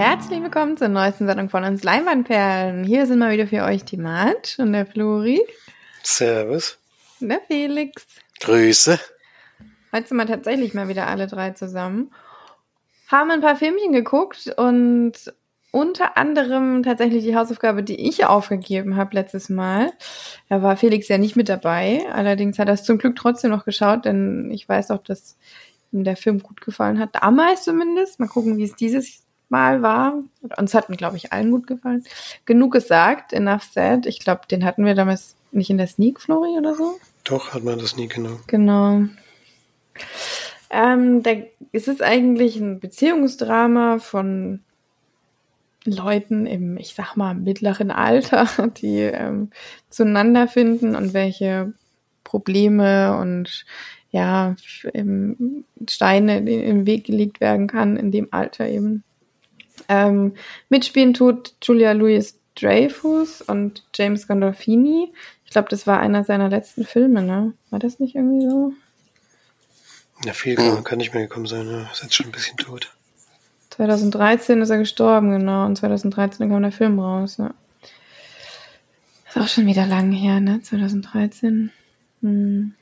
herzlich willkommen zur neuesten Sendung von uns Leinwandperlen. Hier sind mal wieder für euch die Mart und der Flori. Servus. Und der Felix. Grüße. Heute sind wir tatsächlich mal wieder alle drei zusammen. Haben ein paar Filmchen geguckt und unter anderem tatsächlich die Hausaufgabe, die ich aufgegeben habe letztes Mal. Da war Felix ja nicht mit dabei. Allerdings hat er es zum Glück trotzdem noch geschaut, denn ich weiß auch, dass ihm der Film gut gefallen hat. Damals zumindest. Mal gucken, wie es dieses Mal war. Uns hatten, glaube ich, allen gut gefallen. Genug gesagt, enough said. Ich glaube, den hatten wir damals nicht in der Sneak, Flori, oder so? Doch, hat man das nie genau. Genau. Ähm, da, es ist eigentlich ein Beziehungsdrama von Leuten im, ich sag mal, mittleren Alter, die ähm, zueinander finden und welche Probleme und ja, Steine im Weg gelegt werden kann in dem Alter eben. Ähm, mitspielen tut Julia Louis Dreyfus und James Gandolfini. Ich glaube, das war einer seiner letzten Filme, ne? War das nicht irgendwie so? Ja, viel kann, kann nicht mehr gekommen sein, ne? Ist jetzt schon ein bisschen tot. 2013 ist er gestorben, genau. Und 2013 kam der Film raus, ja. Ist auch schon wieder lang her, ne? 2013. Hm.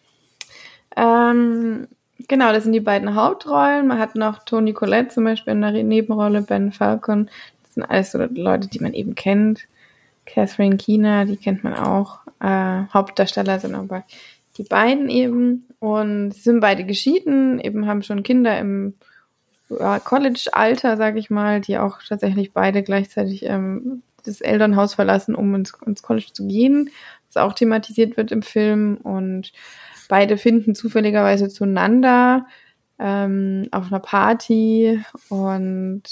Ähm, genau, das sind die beiden Hauptrollen. Man hat noch Toni Collette zum Beispiel in der Nebenrolle, Ben Falcon. Das sind alles so Leute, die man eben kennt. Catherine Keener, die kennt man auch. Äh, Hauptdarsteller sind aber die beiden eben. Und sind beide geschieden, eben haben schon Kinder im ja, College-Alter, sag ich mal, die auch tatsächlich beide gleichzeitig ähm, das Elternhaus verlassen, um ins, ins College zu gehen, was auch thematisiert wird im Film. Und beide finden zufälligerweise zueinander ähm, auf einer Party und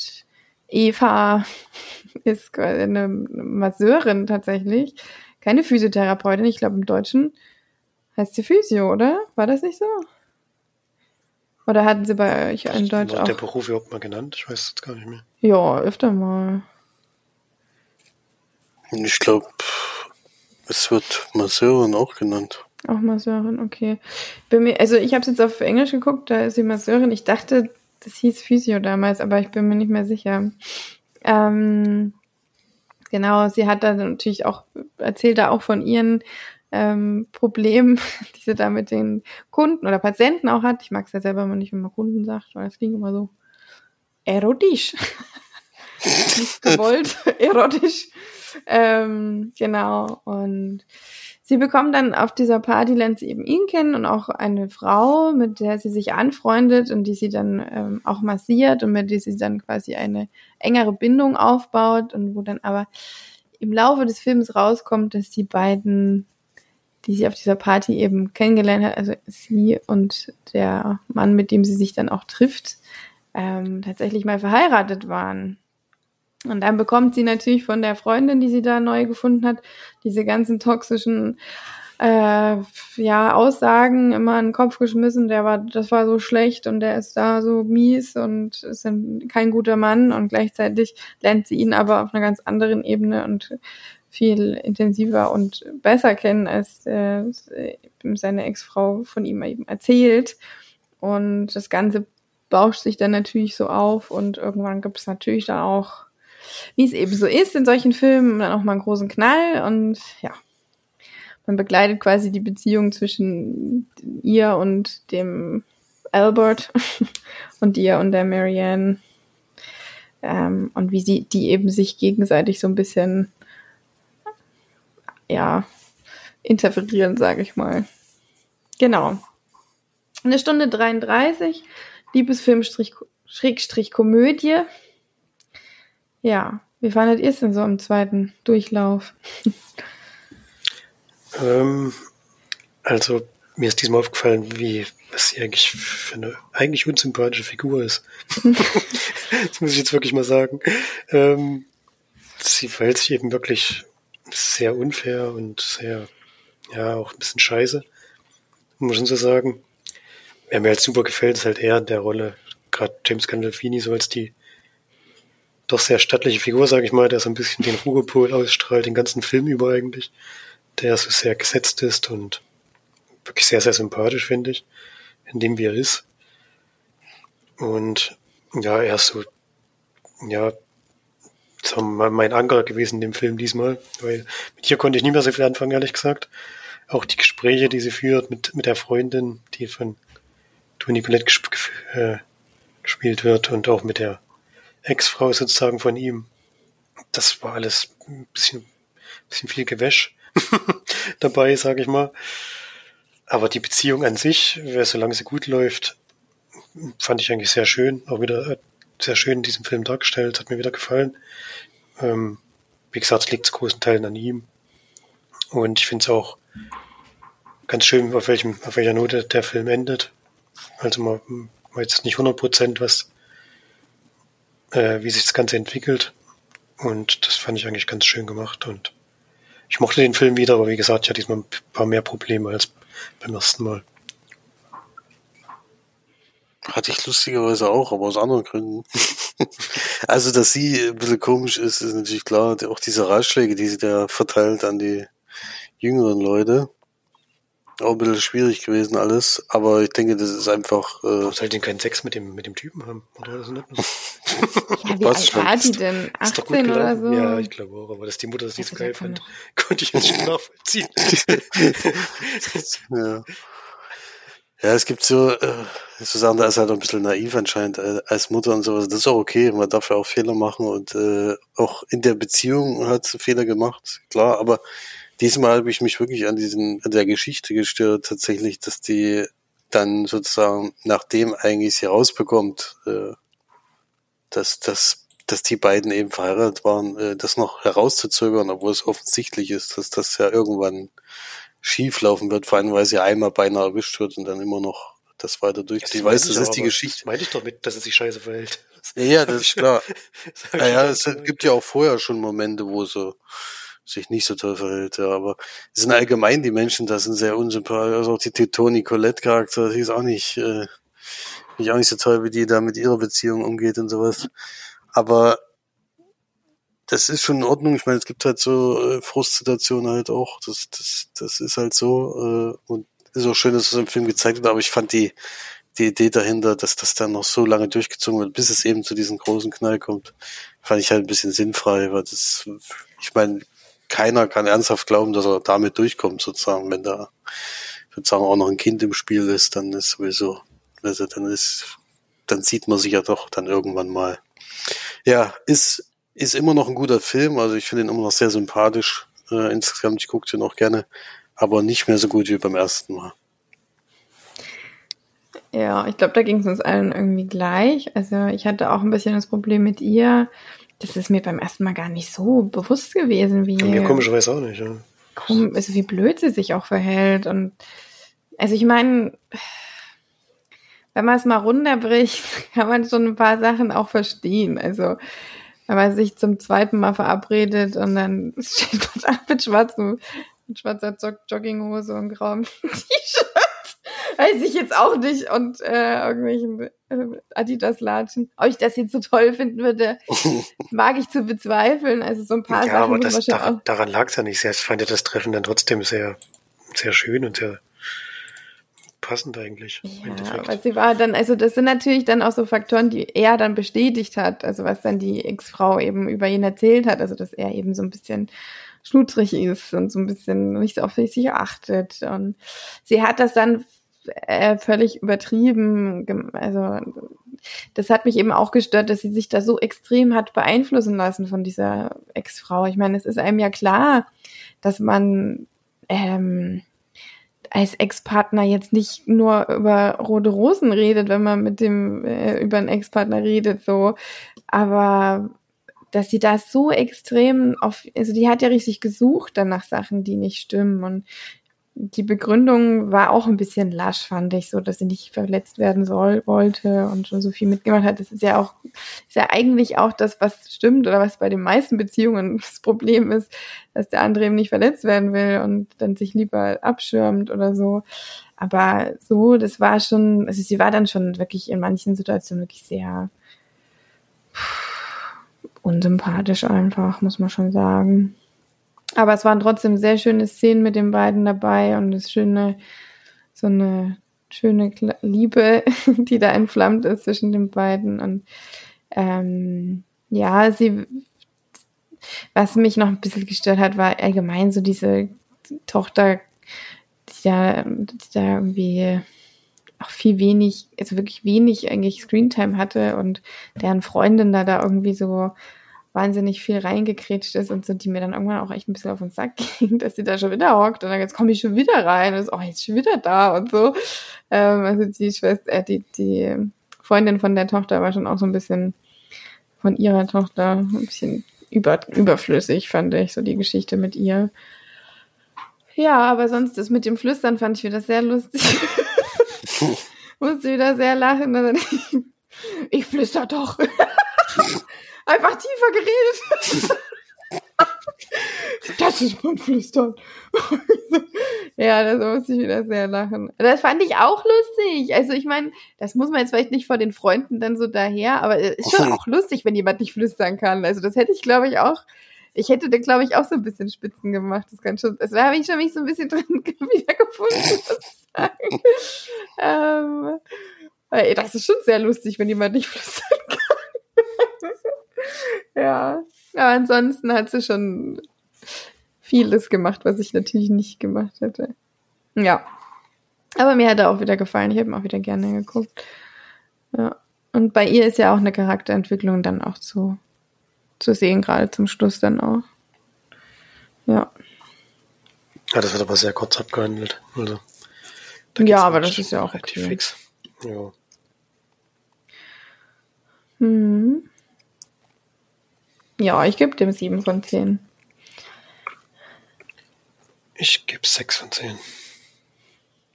Eva ist eine Masseurin tatsächlich, keine Physiotherapeutin. Ich glaube im Deutschen heißt sie Physio, oder? War das nicht so? Oder hatten sie bei euch in Deutsch auch? der Beruf überhaupt mal genannt? Ich weiß es gar nicht mehr. Ja, öfter mal. Ich glaube, es wird Masseurin auch genannt. Auch Masseurin, okay. Mir, also ich habe es jetzt auf Englisch geguckt, da ist sie Masseurin. Ich dachte, das hieß Physio damals, aber ich bin mir nicht mehr sicher. Ähm, genau, sie hat da natürlich auch, erzählt da auch von ihren ähm, Problemen, die sie da mit den Kunden oder Patienten auch hat. Ich mag es ja selber immer nicht, wenn man Kunden sagt, weil das klingt immer so erotisch. nicht gewollt, erotisch. Ähm, genau. Und sie bekommt dann auf dieser Party, lernt sie eben ihn kennen und auch eine Frau, mit der sie sich anfreundet und die sie dann ähm, auch massiert und mit der sie dann quasi eine engere Bindung aufbaut und wo dann aber im Laufe des Films rauskommt, dass die beiden, die sie auf dieser Party eben kennengelernt hat, also sie und der Mann, mit dem sie sich dann auch trifft, ähm, tatsächlich mal verheiratet waren. Und dann bekommt sie natürlich von der Freundin, die sie da neu gefunden hat, diese ganzen toxischen äh, ja, Aussagen immer in den Kopf geschmissen, der war, das war so schlecht und der ist da so mies und ist ein, kein guter Mann und gleichzeitig lernt sie ihn aber auf einer ganz anderen Ebene und viel intensiver und besser kennen, als äh, seine Ex-Frau von ihm eben erzählt. Und das Ganze bauscht sich dann natürlich so auf und irgendwann gibt es natürlich dann auch wie es eben so ist in solchen Filmen, dann auch mal einen großen Knall und ja, man begleitet quasi die Beziehung zwischen ihr und dem Albert und ihr und der Marianne ähm, und wie sie die eben sich gegenseitig so ein bisschen ja interferieren, sage ich mal. Genau. Eine Stunde 33, Liebesfilm Schrägstrich Komödie. Ja, wie fandet ihr es denn so im zweiten Durchlauf? ähm, also, mir ist diesmal aufgefallen, wie, was sie eigentlich für eine eigentlich unsympathische Figur ist. das muss ich jetzt wirklich mal sagen. Ähm, sie verhält sich eben wirklich sehr unfair und sehr, ja, auch ein bisschen scheiße, muss man so sagen. Wer mir halt super gefällt, ist halt er in der Rolle, gerade James Gandolfini, so als die doch sehr stattliche Figur, sage ich mal, der so ein bisschen den Ruhepol ausstrahlt, den ganzen Film über eigentlich, der so sehr gesetzt ist und wirklich sehr, sehr sympathisch, finde ich, in dem wie er ist. Und ja, er ist so, ja, war mein Anker gewesen in dem Film diesmal, weil mit ihr konnte ich nicht mehr so viel anfangen, ehrlich gesagt. Auch die Gespräche, die sie führt mit, mit der Freundin, die von Toni Collette gesp äh, gespielt wird und auch mit der Ex-Frau sozusagen von ihm. Das war alles ein bisschen, bisschen viel Gewäsch dabei, sage ich mal. Aber die Beziehung an sich, solange sie gut läuft, fand ich eigentlich sehr schön. Auch wieder äh, sehr schön in diesem Film dargestellt, hat mir wieder gefallen. Ähm, wie gesagt, es liegt zu großen Teilen an ihm. Und ich finde es auch ganz schön, auf, welchem, auf welcher Note der Film endet. Also man weiß nicht 100 Prozent, was, äh, wie sich das Ganze entwickelt. Und das fand ich eigentlich ganz schön gemacht. Und ich mochte den Film wieder, aber wie gesagt, ich hatte diesmal ein paar mehr Probleme als beim ersten Mal. Hatte ich lustigerweise auch, aber aus anderen Gründen. also, dass sie ein bisschen komisch ist, ist natürlich klar. Auch diese Ratschläge, die sie da verteilt an die jüngeren Leute. Auch ein bisschen schwierig gewesen alles, aber ich denke, das ist einfach. Äh, Warum soll denn keinen Sex mit dem, mit dem Typen haben? Oder das nicht? ja, wie alt war die denn? 18 oder so? Ja, ich glaube auch, aber dass die Mutter das nicht so geil fand, konnte ich jetzt schon nachvollziehen. ja. Ja, es gibt so, äh, so Sachen, da ist halt ein bisschen naiv anscheinend äh, als Mutter und sowas. Das ist auch okay, man darf ja auch Fehler machen und äh, auch in der Beziehung hat sie Fehler gemacht, klar, aber diesmal habe ich mich wirklich an diesen, an der Geschichte gestört, tatsächlich, dass die dann sozusagen, nachdem eigentlich sie rausbekommt, äh, dass, dass, dass die beiden eben verheiratet waren, äh, das noch herauszuzögern, obwohl es offensichtlich ist, dass das ja irgendwann schief laufen wird, vor allem weil sie einmal beinahe erwischt wird und dann immer noch das weiter durchzieht. Ich weiß, das ist die Geschichte. Das meinte ich doch mit, dass es sich scheiße verhält. Ja, das ist klar. naja, es gibt ja auch vorher schon Momente, wo sie sich nicht so toll verhält, ja, aber es sind allgemein die Menschen, das sind sehr unsympathisch, also auch die Toni Colette Charakter, die ist auch nicht, äh, nicht auch nicht so toll, wie die da mit ihrer Beziehung umgeht und sowas. Aber das ist schon in Ordnung. Ich meine, es gibt halt so äh, Frustsituationen halt auch. Das, das, das ist halt so. Äh, und ist auch schön, dass es im Film gezeigt wird, aber ich fand die, die Idee dahinter, dass das dann noch so lange durchgezogen wird, bis es eben zu diesem großen Knall kommt, fand ich halt ein bisschen sinnfrei, weil das, ich meine, keiner kann ernsthaft glauben, dass er damit durchkommt, sozusagen, wenn da sozusagen auch noch ein Kind im Spiel ist, dann ist sowieso, also dann ist, dann sieht man sich ja doch dann irgendwann mal. Ja, ist ist immer noch ein guter Film, also ich finde ihn immer noch sehr sympathisch. Äh, insgesamt, ich gucke den auch gerne, aber nicht mehr so gut wie beim ersten Mal. Ja, ich glaube, da ging es uns allen irgendwie gleich. Also ich hatte auch ein bisschen das Problem mit ihr. Das ist mir beim ersten Mal gar nicht so bewusst gewesen, wie. Mir komischerweise auch nicht, ja. Also wie blöd sie sich auch verhält. Und also ich meine, wenn man es mal runterbricht, kann man schon ein paar Sachen auch verstehen. Also wenn man sich zum zweiten Mal verabredet und dann steht man da mit schwarzem, mit schwarzer Jogginghose und grauem T-Shirt. Weiß ich jetzt auch nicht. Und äh, irgendwelchen äh, Adidas-Latschen. Ob ich das jetzt so toll finden würde, mag ich zu bezweifeln. Also so ein paar ja, Sachen. Aber das, daran, daran lag es ja nicht. Ich fand ja das Treffen dann trotzdem sehr, sehr schön und sehr passend eigentlich. Ja, aber sie war dann, also das sind natürlich dann auch so Faktoren, die er dann bestätigt hat, also was dann die Ex-Frau eben über ihn erzählt hat, also dass er eben so ein bisschen schludrig ist und so ein bisschen nicht auf sich achtet und sie hat das dann äh, völlig übertrieben, also das hat mich eben auch gestört, dass sie sich da so extrem hat beeinflussen lassen von dieser Ex-Frau. Ich meine, es ist einem ja klar, dass man ähm, als Ex-Partner jetzt nicht nur über rote Rosen redet, wenn man mit dem äh, über einen Ex-Partner redet, so, aber dass sie da so extrem auf, also die hat ja richtig gesucht dann nach Sachen, die nicht stimmen und die Begründung war auch ein bisschen lasch, fand ich, so, dass sie nicht verletzt werden soll, wollte und schon so viel mitgemacht hat. Das ist ja auch, ist ja eigentlich auch das, was stimmt oder was bei den meisten Beziehungen das Problem ist, dass der andere eben nicht verletzt werden will und dann sich lieber abschirmt oder so. Aber so, das war schon, also sie war dann schon wirklich in manchen Situationen wirklich sehr unsympathisch einfach, muss man schon sagen. Aber es waren trotzdem sehr schöne Szenen mit den beiden dabei und es schöne, so eine schöne Liebe, die da entflammt ist zwischen den beiden. Und ähm, ja, sie, was mich noch ein bisschen gestört hat, war allgemein so diese Tochter, die da, die da irgendwie auch viel wenig, also wirklich wenig eigentlich Screentime hatte und deren Freundin da da irgendwie so wahnsinnig viel reingekretscht ist und so, die mir dann irgendwann auch echt ein bisschen auf den Sack ging, dass sie da schon wieder hockt und dann jetzt komme ich schon wieder rein und ist, oh, jetzt schon wieder da und so. Ähm, also die Schwester, äh, die, die Freundin von der Tochter war schon auch so ein bisschen von ihrer Tochter ein bisschen über, überflüssig, fand ich, so die Geschichte mit ihr. Ja, aber sonst das mit dem Flüstern fand ich wieder sehr lustig. Musste wieder sehr lachen. Ich flüster doch einfach tiefer geredet. das ist mein Flüstern. ja, das muss ich wieder sehr lachen. Das fand ich auch lustig. Also ich meine, das muss man jetzt vielleicht nicht vor den Freunden dann so daher, aber es ist schon auch lustig, wenn jemand nicht flüstern kann. Also das hätte ich, glaube ich, auch, ich hätte da, glaube ich, auch so ein bisschen Spitzen gemacht. Das kann schon, also da habe ich schon mich so ein bisschen drin wiedergefunden, muss ich sagen. ähm, das ist schon sehr lustig, wenn jemand nicht flüstern kann ja. Aber ansonsten hat sie schon vieles gemacht, was ich natürlich nicht gemacht hätte. Ja. Aber mir hat er auch wieder gefallen. Ich habe ihn auch wieder gerne geguckt. Ja. Und bei ihr ist ja auch eine Charakterentwicklung dann auch zu, zu sehen, gerade zum Schluss dann auch. Ja. Ja, das wird aber sehr kurz abgehandelt. Also, ja, aber das ist ja auch okay. Fix. Ja. Hm. Ja, ich gebe dem 7 von 10. Ich gebe 6 von 10.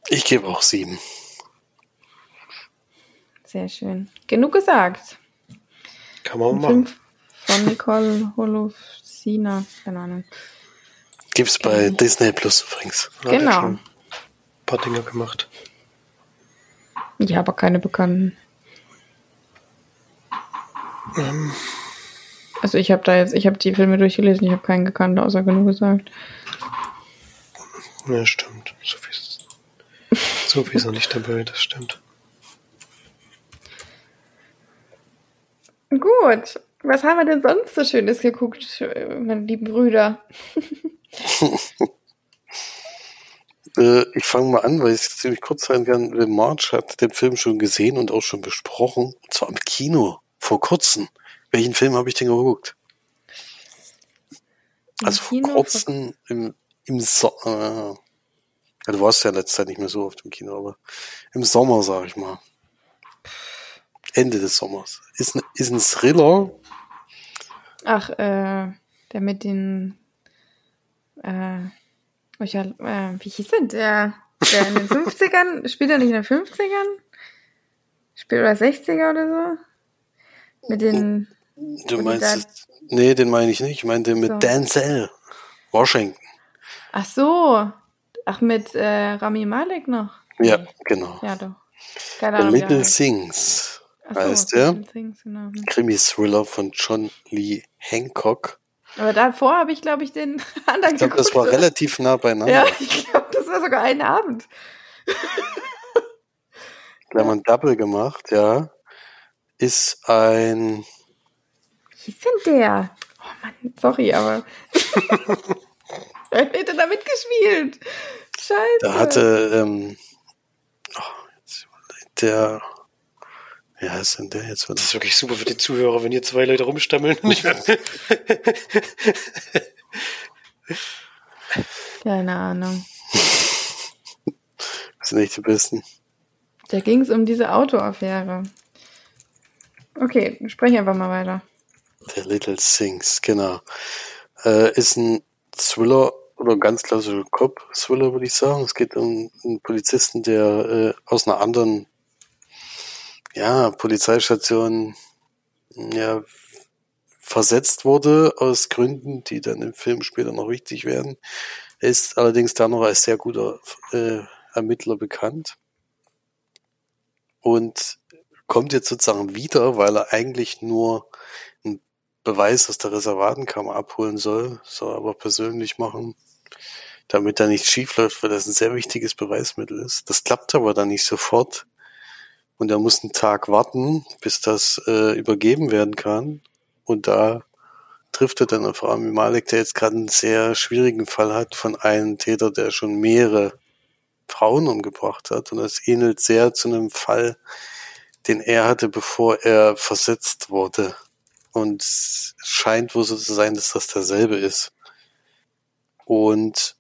Ich gebe auch 7. Sehr schön. Genug gesagt. Kann man auch machen. Von Nicole Holofsina. Keine Ahnung. Gibt's bei ähm. Disney Plus übrigens. Genau. Ein paar Dinge gemacht. Ja, aber keine bekannten. Ähm, also ich habe da jetzt, ich habe die Filme durchgelesen, ich habe keinen gekannt, außer genug gesagt. Ja, stimmt. So viel ist, so viel ist noch nicht dabei, das stimmt. Gut. Was haben wir denn sonst so Schönes geguckt, meine lieben Brüder? äh, ich fange mal an, weil ich ziemlich kurz sein kann. March hat den Film schon gesehen und auch schon besprochen. Und zwar im Kino, vor kurzem. Welchen Film habe ich denn geguckt? Im also Kino vor kurzem im, im so äh, ja, du warst ja letzte Zeit nicht mehr so oft im Kino, aber im Sommer, sag ich mal. Ende des Sommers. Ist, ein, ist ein Thriller. Ach, äh, der mit den, äh, ich, äh, wie hieß denn der? Der in den 50ern, spielt er nicht in den 50ern? Spielt er 60er oder so? Mit den, Du meinst, nee, den meine ich nicht. Ich meinte mit so. Denzel Washington. Ach so. Ach, mit äh, Rami Malek noch? Ja, genau. Ja, doch. Keine Ahnung, The Little Things so, heißt der. Genau. Krimi-Thriller von John Lee Hancock. Aber davor habe ich, glaube ich, den anderen Ich glaube, das war relativ nah beieinander. Ja, ich glaube, das war sogar ein Abend. Da haben wir ein Double gemacht, ja. Ist ein hieß denn der? Oh Mann, sorry, aber. er hätte da mitgespielt. Scheiße. Da hatte, ähm, oh, der, wie heißt denn der jetzt? Das ist wirklich super für die Zuhörer, wenn hier zwei Leute rumstammeln. Keine Ahnung. Das sind nicht die Besten. Da ging es um diese Autoaffäre. Okay, spreche einfach mal weiter. The Little Things, genau. Äh, ist ein Thriller oder ganz klassischer Cop-Thriller, würde ich sagen. Es geht um einen Polizisten, der äh, aus einer anderen ja, Polizeistation ja, versetzt wurde, aus Gründen, die dann im Film später noch wichtig werden. Er ist allerdings da noch als sehr guter äh, Ermittler bekannt. Und kommt jetzt sozusagen wieder, weil er eigentlich nur Beweis aus der Reservatenkammer abholen soll, soll aber persönlich machen, damit da nichts schief läuft, weil das ein sehr wichtiges Beweismittel ist. Das klappt aber dann nicht sofort. Und er muss einen Tag warten, bis das äh, übergeben werden kann. Und da trifft er dann auf Rami Malek, der jetzt gerade einen sehr schwierigen Fall hat von einem Täter, der schon mehrere Frauen umgebracht hat. Und das ähnelt sehr zu einem Fall, den er hatte, bevor er versetzt wurde. Und es scheint wohl so zu sein, dass das derselbe ist. Und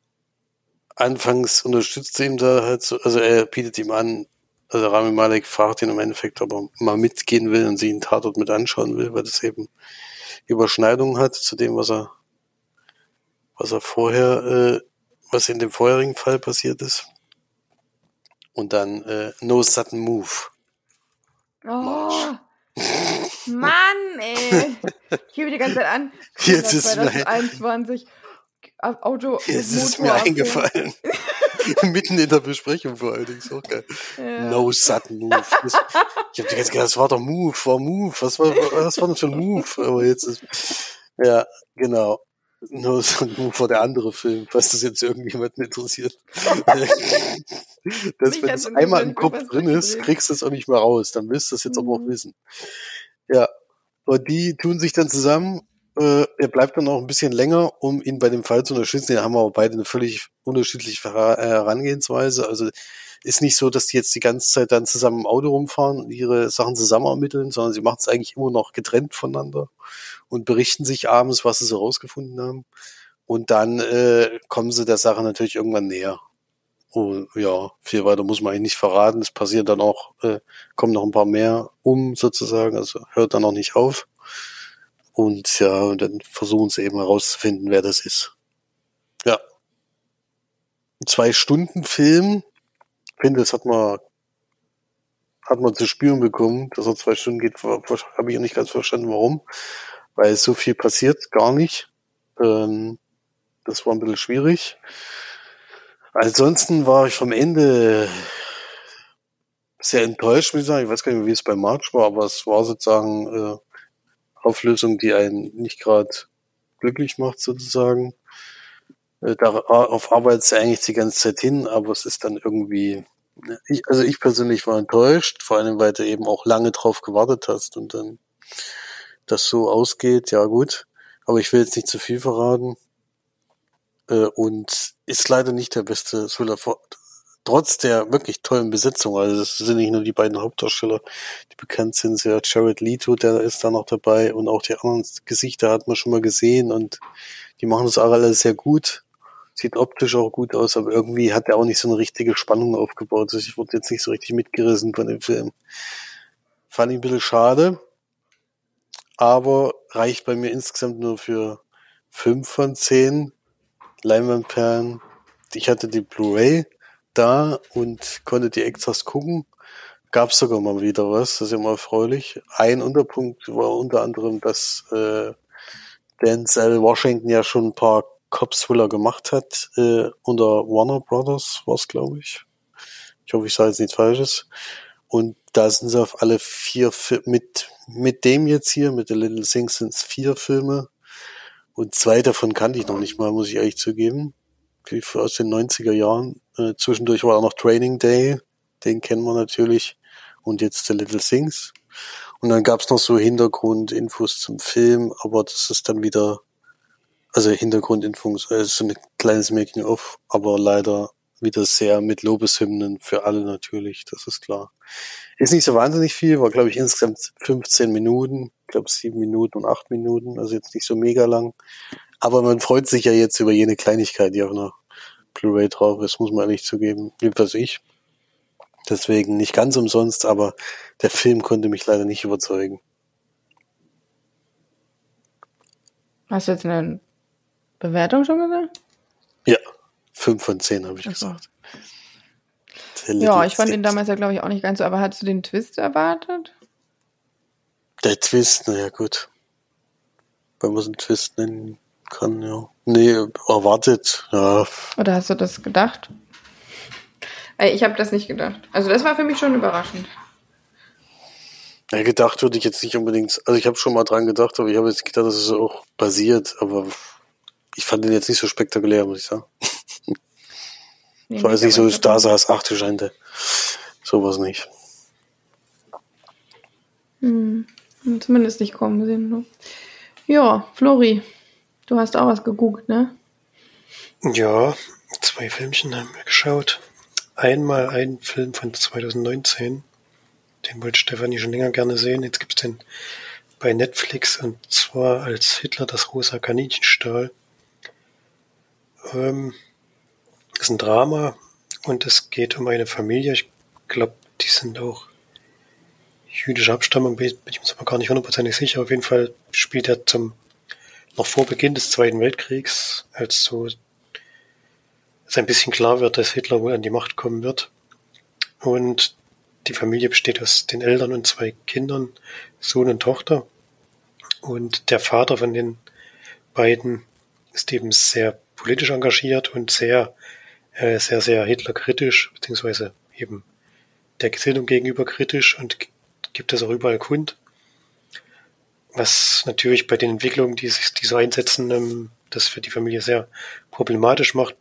anfangs unterstützt er ihm da halt so, also er bietet ihm an, also Rami Malek fragt ihn im Endeffekt, ob er mal mitgehen will und sich einen Tatort mit anschauen will, weil das eben Überschneidungen hat zu dem, was er, was er vorher, äh, was in dem vorherigen Fall passiert ist. Und dann äh, No Sudden Move. Oh. Mann, ey. Ich gebe die ganze Zeit an. Jetzt ist 2021. Auto. Jetzt ist mir eingefallen. Mitten in der Besprechung vor allen Dingen. So geil. Ja. No sudden move. Das, ich habe die ganze gedacht, das war doch Move, war Move. Was war, was war denn für ein Move? Aber jetzt ist, ja, genau. No sudden move war der andere Film, was das jetzt irgendjemanden interessiert. das, wenn es einmal im Kopf drin ist, kriegst du es auch nicht mehr raus. Dann willst du es jetzt mhm. aber auch mhm. wissen. Ja. Und die tun sich dann zusammen äh, er bleibt dann auch ein bisschen länger, um ihn bei dem Fall zu unterstützen. Da haben wir aber beide eine völlig unterschiedliche äh, Herangehensweise. Also ist nicht so, dass die jetzt die ganze Zeit dann zusammen im Auto rumfahren und ihre Sachen zusammen ermitteln, sondern sie machen es eigentlich immer noch getrennt voneinander und berichten sich abends, was sie so rausgefunden haben. Und dann äh, kommen sie der Sache natürlich irgendwann näher. Und ja, viel weiter muss man eigentlich nicht verraten. Es passiert dann auch, äh, kommen noch ein paar mehr um sozusagen, also hört dann auch nicht auf. Und ja, und dann versuchen sie eben herauszufinden, wer das ist. Ja. Zwei Stunden Film. Ich finde, das hat man, hat man zu spüren bekommen, dass er zwei Stunden geht. Habe ich nicht ganz verstanden, warum. Weil so viel passiert gar nicht. Ähm, das war ein bisschen schwierig. Ansonsten war ich vom Ende sehr enttäuscht, muss ich sagen. Ich weiß gar nicht mehr, wie es bei March war, aber es war sozusagen äh, Auflösung, die einen nicht gerade glücklich macht, sozusagen. Äh, darauf arbeitet sie eigentlich die ganze Zeit hin, aber es ist dann irgendwie, ich, also ich persönlich war enttäuscht, vor allem, weil du eben auch lange drauf gewartet hast und dann das so ausgeht, ja gut. Aber ich will jetzt nicht zu viel verraten. Äh, und ist leider nicht der beste Thriller trotz der wirklich tollen Besetzung, also es sind nicht nur die beiden Hauptdarsteller, die bekannt sind, ja Jared Leto, der ist da noch dabei und auch die anderen Gesichter hat man schon mal gesehen und die machen das auch alle sehr gut. Sieht optisch auch gut aus, aber irgendwie hat er auch nicht so eine richtige Spannung aufgebaut. Also ich wurde jetzt nicht so richtig mitgerissen von dem Film. Fand ich ein bisschen schade, aber reicht bei mir insgesamt nur für fünf von zehn Leinwandperlen. Ich hatte die Blu-ray, da und konnte die Extras gucken. Gab sogar mal wieder was, das ist immer erfreulich. Ein Unterpunkt war unter anderem, dass äh, Denzel Washington ja schon ein paar Cop-Thriller gemacht hat, äh, unter Warner Brothers war es, glaube ich. Ich hoffe, ich sage jetzt nichts Falsches. Und da sind sie auf alle vier mit mit dem jetzt hier, mit The Little Things sind es vier Filme. Und zwei davon kannte ich noch nicht mal, muss ich ehrlich zugeben. Aus den 90er Jahren. Äh, zwischendurch war auch noch Training Day, den kennen wir natürlich. Und jetzt The Little Things. Und dann gab's noch so Hintergrundinfos zum Film, aber das ist dann wieder, also Hintergrundinfos, äh, so ein kleines Making-of, aber leider wieder sehr mit Lobeshymnen für alle natürlich, das ist klar. Ist nicht so wahnsinnig viel, war glaube ich insgesamt 15 Minuten, glaube 7 Minuten und 8 Minuten, also jetzt nicht so mega lang. Aber man freut sich ja jetzt über jene Kleinigkeit, die auf einer Blu-ray drauf ist, muss man ehrlich zugeben. Jedenfalls ich. Deswegen nicht ganz umsonst, aber der Film konnte mich leider nicht überzeugen. Hast du jetzt eine Bewertung schon gesagt? Ja, fünf von zehn habe ich Ach gesagt. Ja, ich fand ihn damals ja, glaube ich, auch nicht ganz so, aber hast du den Twist erwartet? Der Twist, naja, gut. Wenn man es einen Twist nennen kann, ja. Nee, erwartet, ja. Oder hast du das gedacht? Ich habe das nicht gedacht. Also das war für mich schon überraschend. Ja, gedacht würde ich jetzt nicht unbedingt. Also ich habe schon mal dran gedacht, aber ich habe jetzt gedacht, dass es auch basiert. Aber ich fand den jetzt nicht so spektakulär, muss ich sagen. Nee, ich weiß nicht so, da saß, ach du Schande. Sowas nicht. Hm. Zumindest nicht kommen sehen. Ne? Ja, Flori, du hast auch was geguckt, ne? Ja, zwei Filmchen haben wir geschaut. Einmal ein Film von 2019. Den wollte Stefanie schon länger gerne sehen. Jetzt gibt's den bei Netflix und zwar als Hitler das rosa Kaninchenstahl. Ähm, ist ein Drama und es geht um eine Familie. Ich glaube, die sind auch jüdischer Abstammung, bin ich mir aber gar nicht hundertprozentig sicher. Auf jeden Fall spielt er zum noch vor Beginn des Zweiten Weltkriegs, als so es ein bisschen klar wird, dass Hitler wohl an die Macht kommen wird. Und die Familie besteht aus den Eltern und zwei Kindern, Sohn und Tochter. Und der Vater von den beiden ist eben sehr politisch engagiert und sehr, äh, sehr, sehr Hitler-kritisch, beziehungsweise eben der Gesinnung gegenüber kritisch und gibt es auch überall kund. Was natürlich bei den Entwicklungen, die sich die so einsetzen, ähm, das für die Familie sehr problematisch macht,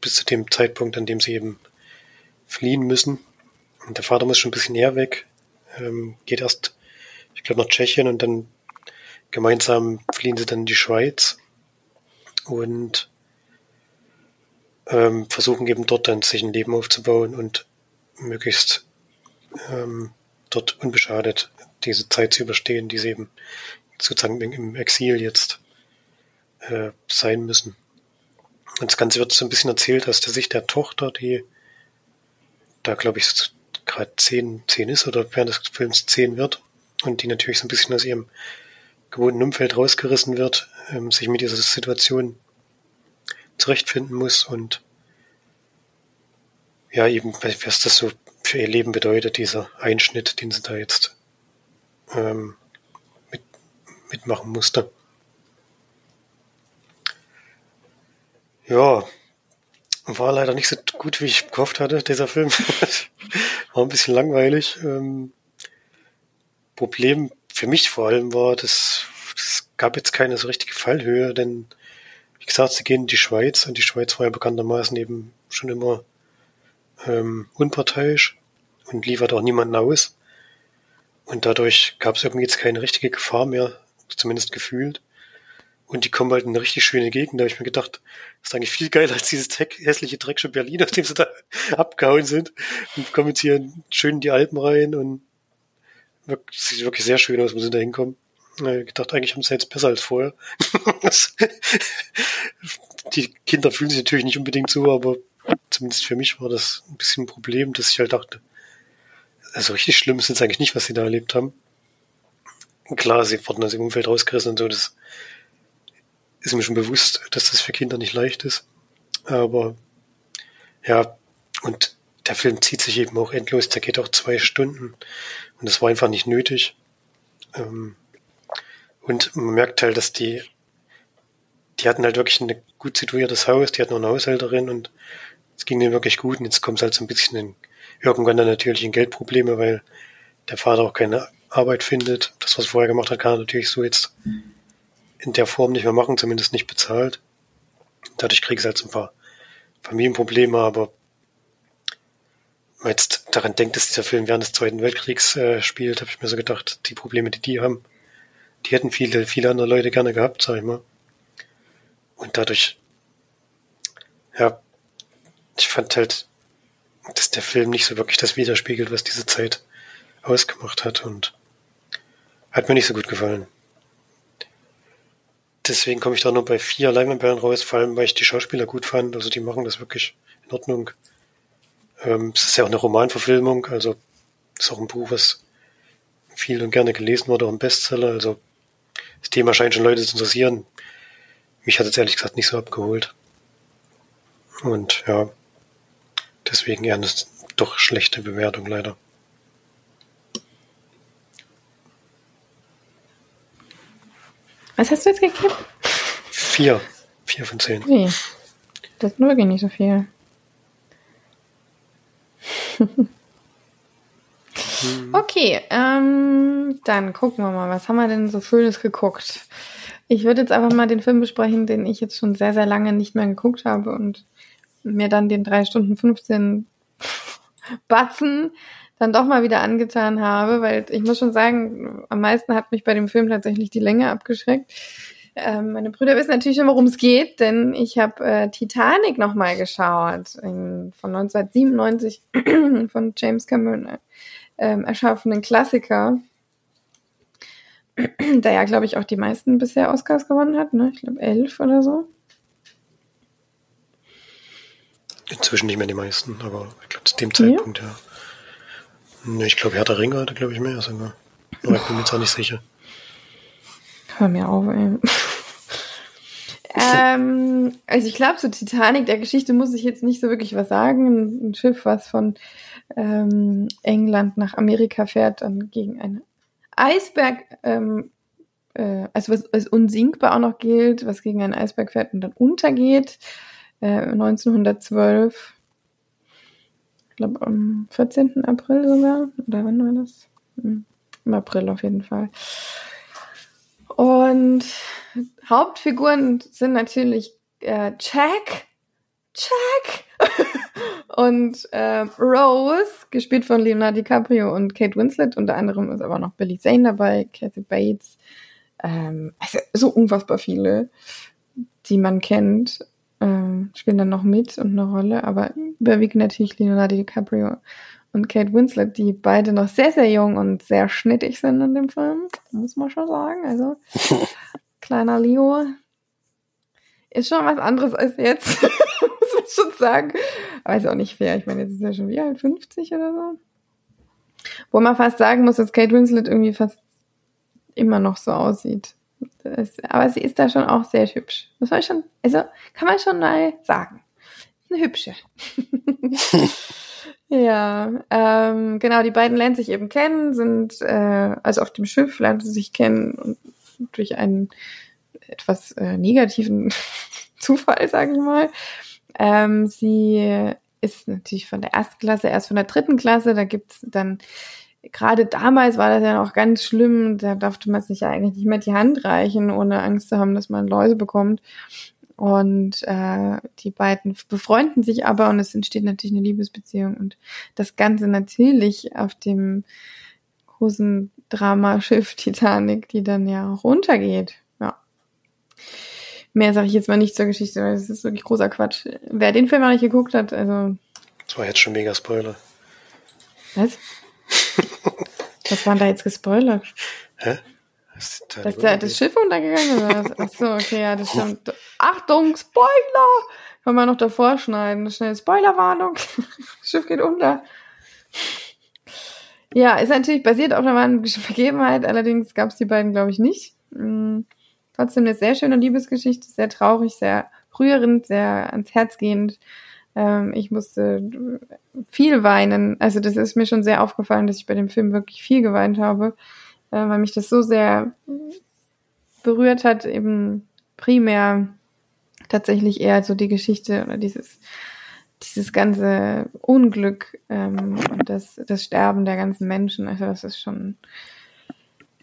bis zu dem Zeitpunkt, an dem sie eben fliehen müssen. Und der Vater muss schon ein bisschen näher weg, ähm, geht erst, ich glaube, nach Tschechien und dann gemeinsam fliehen sie dann in die Schweiz und ähm, versuchen eben dort dann sich ein Leben aufzubauen und möglichst ähm, dort unbeschadet diese Zeit zu überstehen, die sie eben sozusagen im Exil jetzt äh, sein müssen. Und das Ganze wird so ein bisschen erzählt aus der Sicht der Tochter, die da, glaube ich, gerade zehn, zehn ist oder während des Films zehn wird und die natürlich so ein bisschen aus ihrem gewohnten Umfeld rausgerissen wird, ähm, sich mit dieser Situation zurechtfinden muss und ja, eben, was das so für ihr Leben bedeutet, dieser Einschnitt, den sie da jetzt ähm, mit, mitmachen musste. Ja, war leider nicht so gut, wie ich gehofft hatte, dieser Film. war ein bisschen langweilig. Ähm, Problem für mich vor allem war, dass es gab jetzt keine so richtige Fallhöhe, denn wie gesagt, sie gehen in die Schweiz und die Schweiz war ja bekanntermaßen eben schon immer ähm, unparteiisch und liefert auch niemanden aus. Und dadurch gab es irgendwie jetzt keine richtige Gefahr mehr, zumindest gefühlt. Und die kommen halt in eine richtig schöne Gegend. Da habe ich mir gedacht, das ist eigentlich viel geiler als dieses hässliche Drecksche Berlin, auf dem sie da abgehauen sind. Und kommen jetzt hier schön in die Alpen rein und wirklich, sieht wirklich sehr schön aus, wo sie da hinkommen. Ich gedacht, eigentlich haben sie jetzt besser als vorher. die Kinder fühlen sich natürlich nicht unbedingt so, aber zumindest für mich war das ein bisschen ein Problem, dass ich halt dachte, also richtig schlimm ist jetzt eigentlich nicht, was sie da erlebt haben. Klar, sie wurden aus dem Umfeld rausgerissen und so, das ist mir schon bewusst, dass das für Kinder nicht leicht ist. Aber ja, und der Film zieht sich eben auch endlos, der geht auch zwei Stunden und das war einfach nicht nötig. Ähm, und man merkt halt, dass die, die hatten halt wirklich ein gut situiertes Haus, die hatten noch eine Haushälterin und es ging denen wirklich gut und jetzt kommt es halt so ein bisschen in, irgendwann dann natürlich in Geldprobleme, weil der Vater auch keine Arbeit findet. Das, was er vorher gemacht hat, kann er natürlich so jetzt in der Form nicht mehr machen, zumindest nicht bezahlt. Dadurch kriegt es halt so ein paar Familienprobleme, aber jetzt daran denkt, dass dieser Film während des Zweiten Weltkriegs äh, spielt, habe ich mir so gedacht, die Probleme, die die haben, die hätten viele, viele andere Leute gerne gehabt, sag ich mal. Und dadurch, ja, ich fand halt, dass der Film nicht so wirklich das widerspiegelt, was diese Zeit ausgemacht hat und hat mir nicht so gut gefallen. Deswegen komme ich da nur bei vier Leinwandperlen raus, vor allem weil ich die Schauspieler gut fand. Also die machen das wirklich in Ordnung. Ähm, es ist ja auch eine Romanverfilmung, also ist auch ein Buch, was viel und gerne gelesen wurde, auch ein Bestseller. Also das Thema scheint schon Leute zu interessieren. Mich hat es ehrlich gesagt nicht so abgeholt. Und ja, deswegen eher eine doch schlechte Bewertung leider. Was hast du jetzt gekippt? Vier. Vier von zehn. Nee. Das ist wirklich nicht so viel. okay, ähm, dann gucken wir mal, was haben wir denn so Schönes geguckt? Ich würde jetzt einfach mal den Film besprechen, den ich jetzt schon sehr, sehr lange nicht mehr geguckt habe und mir dann den 3 Stunden 15 Batzen dann doch mal wieder angetan habe, weil ich muss schon sagen, am meisten hat mich bei dem Film tatsächlich die Länge abgeschreckt. Ähm, meine Brüder wissen natürlich schon, worum es geht, denn ich habe äh, Titanic nochmal geschaut, in, von 1997 von James Cameron äh, ähm, erschaffenen Klassiker, der ja, glaube ich, auch die meisten bisher Oscars gewonnen hat, ne? Ich glaube elf oder so. Inzwischen nicht mehr die meisten, aber ich glaube zu dem Zeitpunkt ja. ja. Ich glaube, Herr der Ringe hatte, glaube ich, mehr sogar. Aber ich bin mir jetzt auch nicht sicher. Hör mir auf, ey. ähm, also ich glaube, zu Titanic, der Geschichte muss ich jetzt nicht so wirklich was sagen. Ein Schiff, was von ähm, England nach Amerika fährt, dann gegen einen Eisberg, ähm, äh, also was als unsinkbar auch noch gilt, was gegen einen Eisberg fährt und dann untergeht. Äh, 1912. Ich glaube am 14. April sogar. Oder wann war das? Hm, Im April auf jeden Fall. Und Hauptfiguren sind natürlich äh, Jack, Jack und äh, Rose, gespielt von Leonardo DiCaprio und Kate Winslet. Unter anderem ist aber noch Billy Zane dabei, Kathy Bates. Ähm, also so unfassbar viele, die man kennt, äh, spielen dann noch mit und eine Rolle. Aber überwiegend natürlich Leonardo DiCaprio und Kate Winslet, die beide noch sehr, sehr jung und sehr schnittig sind in dem Film, muss man schon sagen. Also, kleiner Leo ist schon was anderes als jetzt, muss man schon sagen. Aber ist auch nicht fair. Ich meine, jetzt ist er schon wie alt, 50 oder so. Wo man fast sagen muss, dass Kate Winslet irgendwie fast immer noch so aussieht. Das, aber sie ist da schon auch sehr hübsch. Muss man schon, also kann man schon mal sagen. Eine hübsche. Ja, ähm, genau, die beiden lernen sich eben kennen, sind äh, also auf dem Schiff lernen sie sich kennen und durch einen etwas äh, negativen Zufall, sage ich mal. Ähm, sie ist natürlich von der ersten Klasse, erst von der dritten Klasse, da gibt's dann gerade damals war das ja noch ganz schlimm, da durfte man sich ja eigentlich nicht mehr die Hand reichen, ohne Angst zu haben, dass man Läuse bekommt. Und äh, die beiden befreunden sich aber und es entsteht natürlich eine Liebesbeziehung. Und das Ganze natürlich auf dem großen Dramaschiff Titanic, die dann ja auch untergeht. Ja. Mehr sage ich jetzt mal nicht zur Geschichte, weil das ist wirklich großer Quatsch. Wer den Film noch nicht geguckt hat, also. Das war jetzt schon mega Spoiler. Was? Was war da jetzt gespoilert? Hä? Dass da das Schiff untergegangen ist? Achso, okay, ja, das stimmt. Achtung, Spoiler! Kann man noch davor schneiden. Schnell Spoilerwarnung. Das Schiff geht unter. Ja, ist natürlich basiert auf einer wahren Begebenheit, allerdings gab es die beiden, glaube ich, nicht. Mhm. Trotzdem eine sehr schöne Liebesgeschichte, sehr traurig, sehr rührend, sehr ans Herz gehend. Ähm, ich musste viel weinen. Also das ist mir schon sehr aufgefallen, dass ich bei dem Film wirklich viel geweint habe äh, weil mich das so sehr berührt hat, eben primär tatsächlich eher so die Geschichte oder dieses dieses ganze Unglück ähm, und das, das Sterben der ganzen Menschen, also das ist schon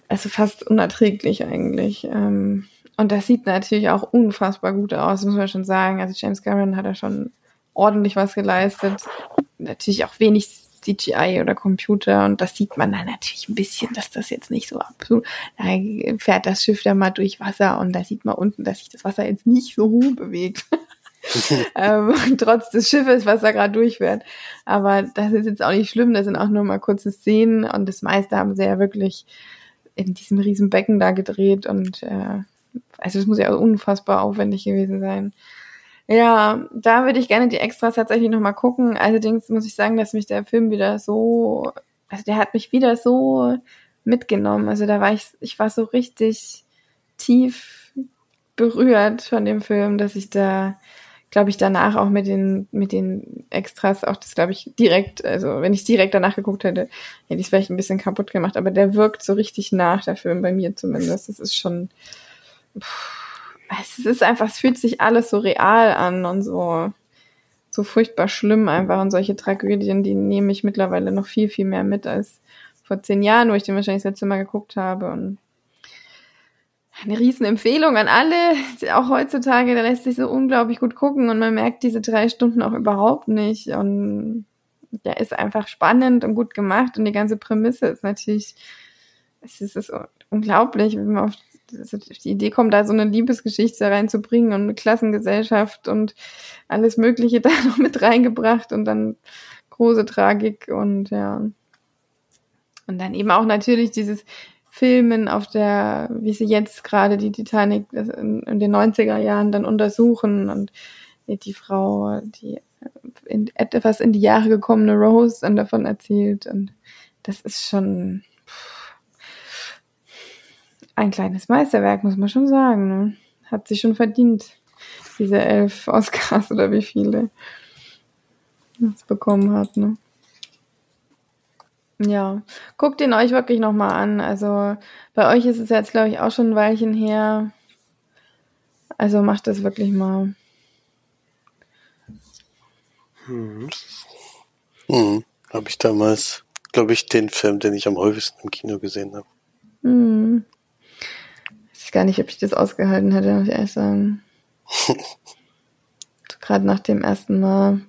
also fast unerträglich eigentlich. Ähm, und das sieht natürlich auch unfassbar gut aus, muss man schon sagen. Also James Cameron hat da schon ordentlich was geleistet. Natürlich auch wenig CGI oder Computer und das sieht man dann natürlich ein bisschen, dass das jetzt nicht so absolut, da fährt das Schiff dann mal durch Wasser und da sieht man unten, dass sich das Wasser jetzt nicht so hoch bewegt. ähm, trotz des Schiffes, was da gerade durchfährt. Aber das ist jetzt auch nicht schlimm, das sind auch nur mal kurze Szenen und das meiste haben sie ja wirklich in diesem riesen Becken da gedreht und äh, also es muss ja unfassbar aufwendig gewesen sein. Ja, da würde ich gerne die Extras tatsächlich nochmal gucken. Allerdings muss ich sagen, dass mich der Film wieder so, also der hat mich wieder so mitgenommen. Also da war ich, ich war so richtig tief berührt von dem Film, dass ich da, glaube ich, danach auch mit den, mit den Extras auch das, glaube ich, direkt, also wenn ich direkt danach geguckt hätte, hätte ich es vielleicht ein bisschen kaputt gemacht. Aber der wirkt so richtig nach, der Film bei mir zumindest. Das ist schon, pff, es ist einfach, es fühlt sich alles so real an und so, so furchtbar schlimm einfach. Und solche Tragödien, die nehme ich mittlerweile noch viel, viel mehr mit als vor zehn Jahren, wo ich den wahrscheinlich das letzte Mal geguckt habe. Und eine riesen Empfehlung an alle, auch heutzutage, da lässt sich so unglaublich gut gucken und man merkt diese drei Stunden auch überhaupt nicht. Und der ist einfach spannend und gut gemacht und die ganze Prämisse ist natürlich, es ist, es ist unglaublich, wenn man auf die Idee kommt, da so eine Liebesgeschichte reinzubringen und eine Klassengesellschaft und alles Mögliche da noch mit reingebracht und dann große Tragik und ja. Und dann eben auch natürlich dieses Filmen auf der, wie sie jetzt gerade die Titanic in, in den 90er Jahren dann untersuchen und die Frau, die in, etwas in die Jahre gekommene Rose dann davon erzählt und das ist schon ein kleines Meisterwerk, muss man schon sagen. Ne? Hat sich schon verdient, diese elf Oscars oder wie viele es bekommen hat. Ne? Ja, guckt ihn euch wirklich nochmal an. Also bei euch ist es jetzt, glaube ich, auch schon ein Weilchen her. Also macht das wirklich mal. Hm. Hm. Habe ich damals, glaube ich, den Film, den ich am häufigsten im Kino gesehen habe. Hm. Weiß gar nicht, ob ich das ausgehalten hätte, muss ich ehrlich sagen. Gerade nach dem ersten Mal.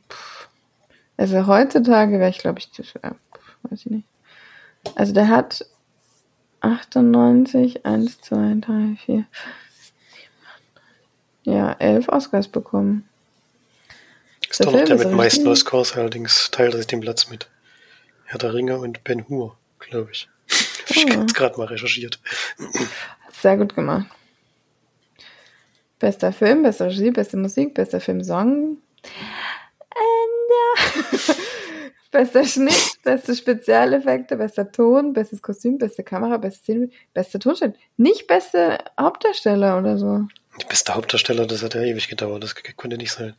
Also heutzutage wäre ich, glaube ich, zu schwer weiß ich nicht. Also der hat 98, 1, 2, 3, 4, ja, 11 Oscars bekommen. Ist doch noch der mit meisten Oscars, allerdings teilt er sich den Platz mit Herr der Ringer und Ben Hur, glaube ich. Habe ich oh. gerade mal recherchiert. Sehr gut gemacht. Bester Film, beste Regie, beste Musik, bester Filmsong. And, Bester Schnitt, beste Spezialeffekte, bester Ton, bestes Kostüm, beste Kamera, beste Szene, bester Tonschnitt. Nicht beste Hauptdarsteller oder so. Die beste Hauptdarsteller, das hat ja ewig gedauert. Das konnte nicht sein.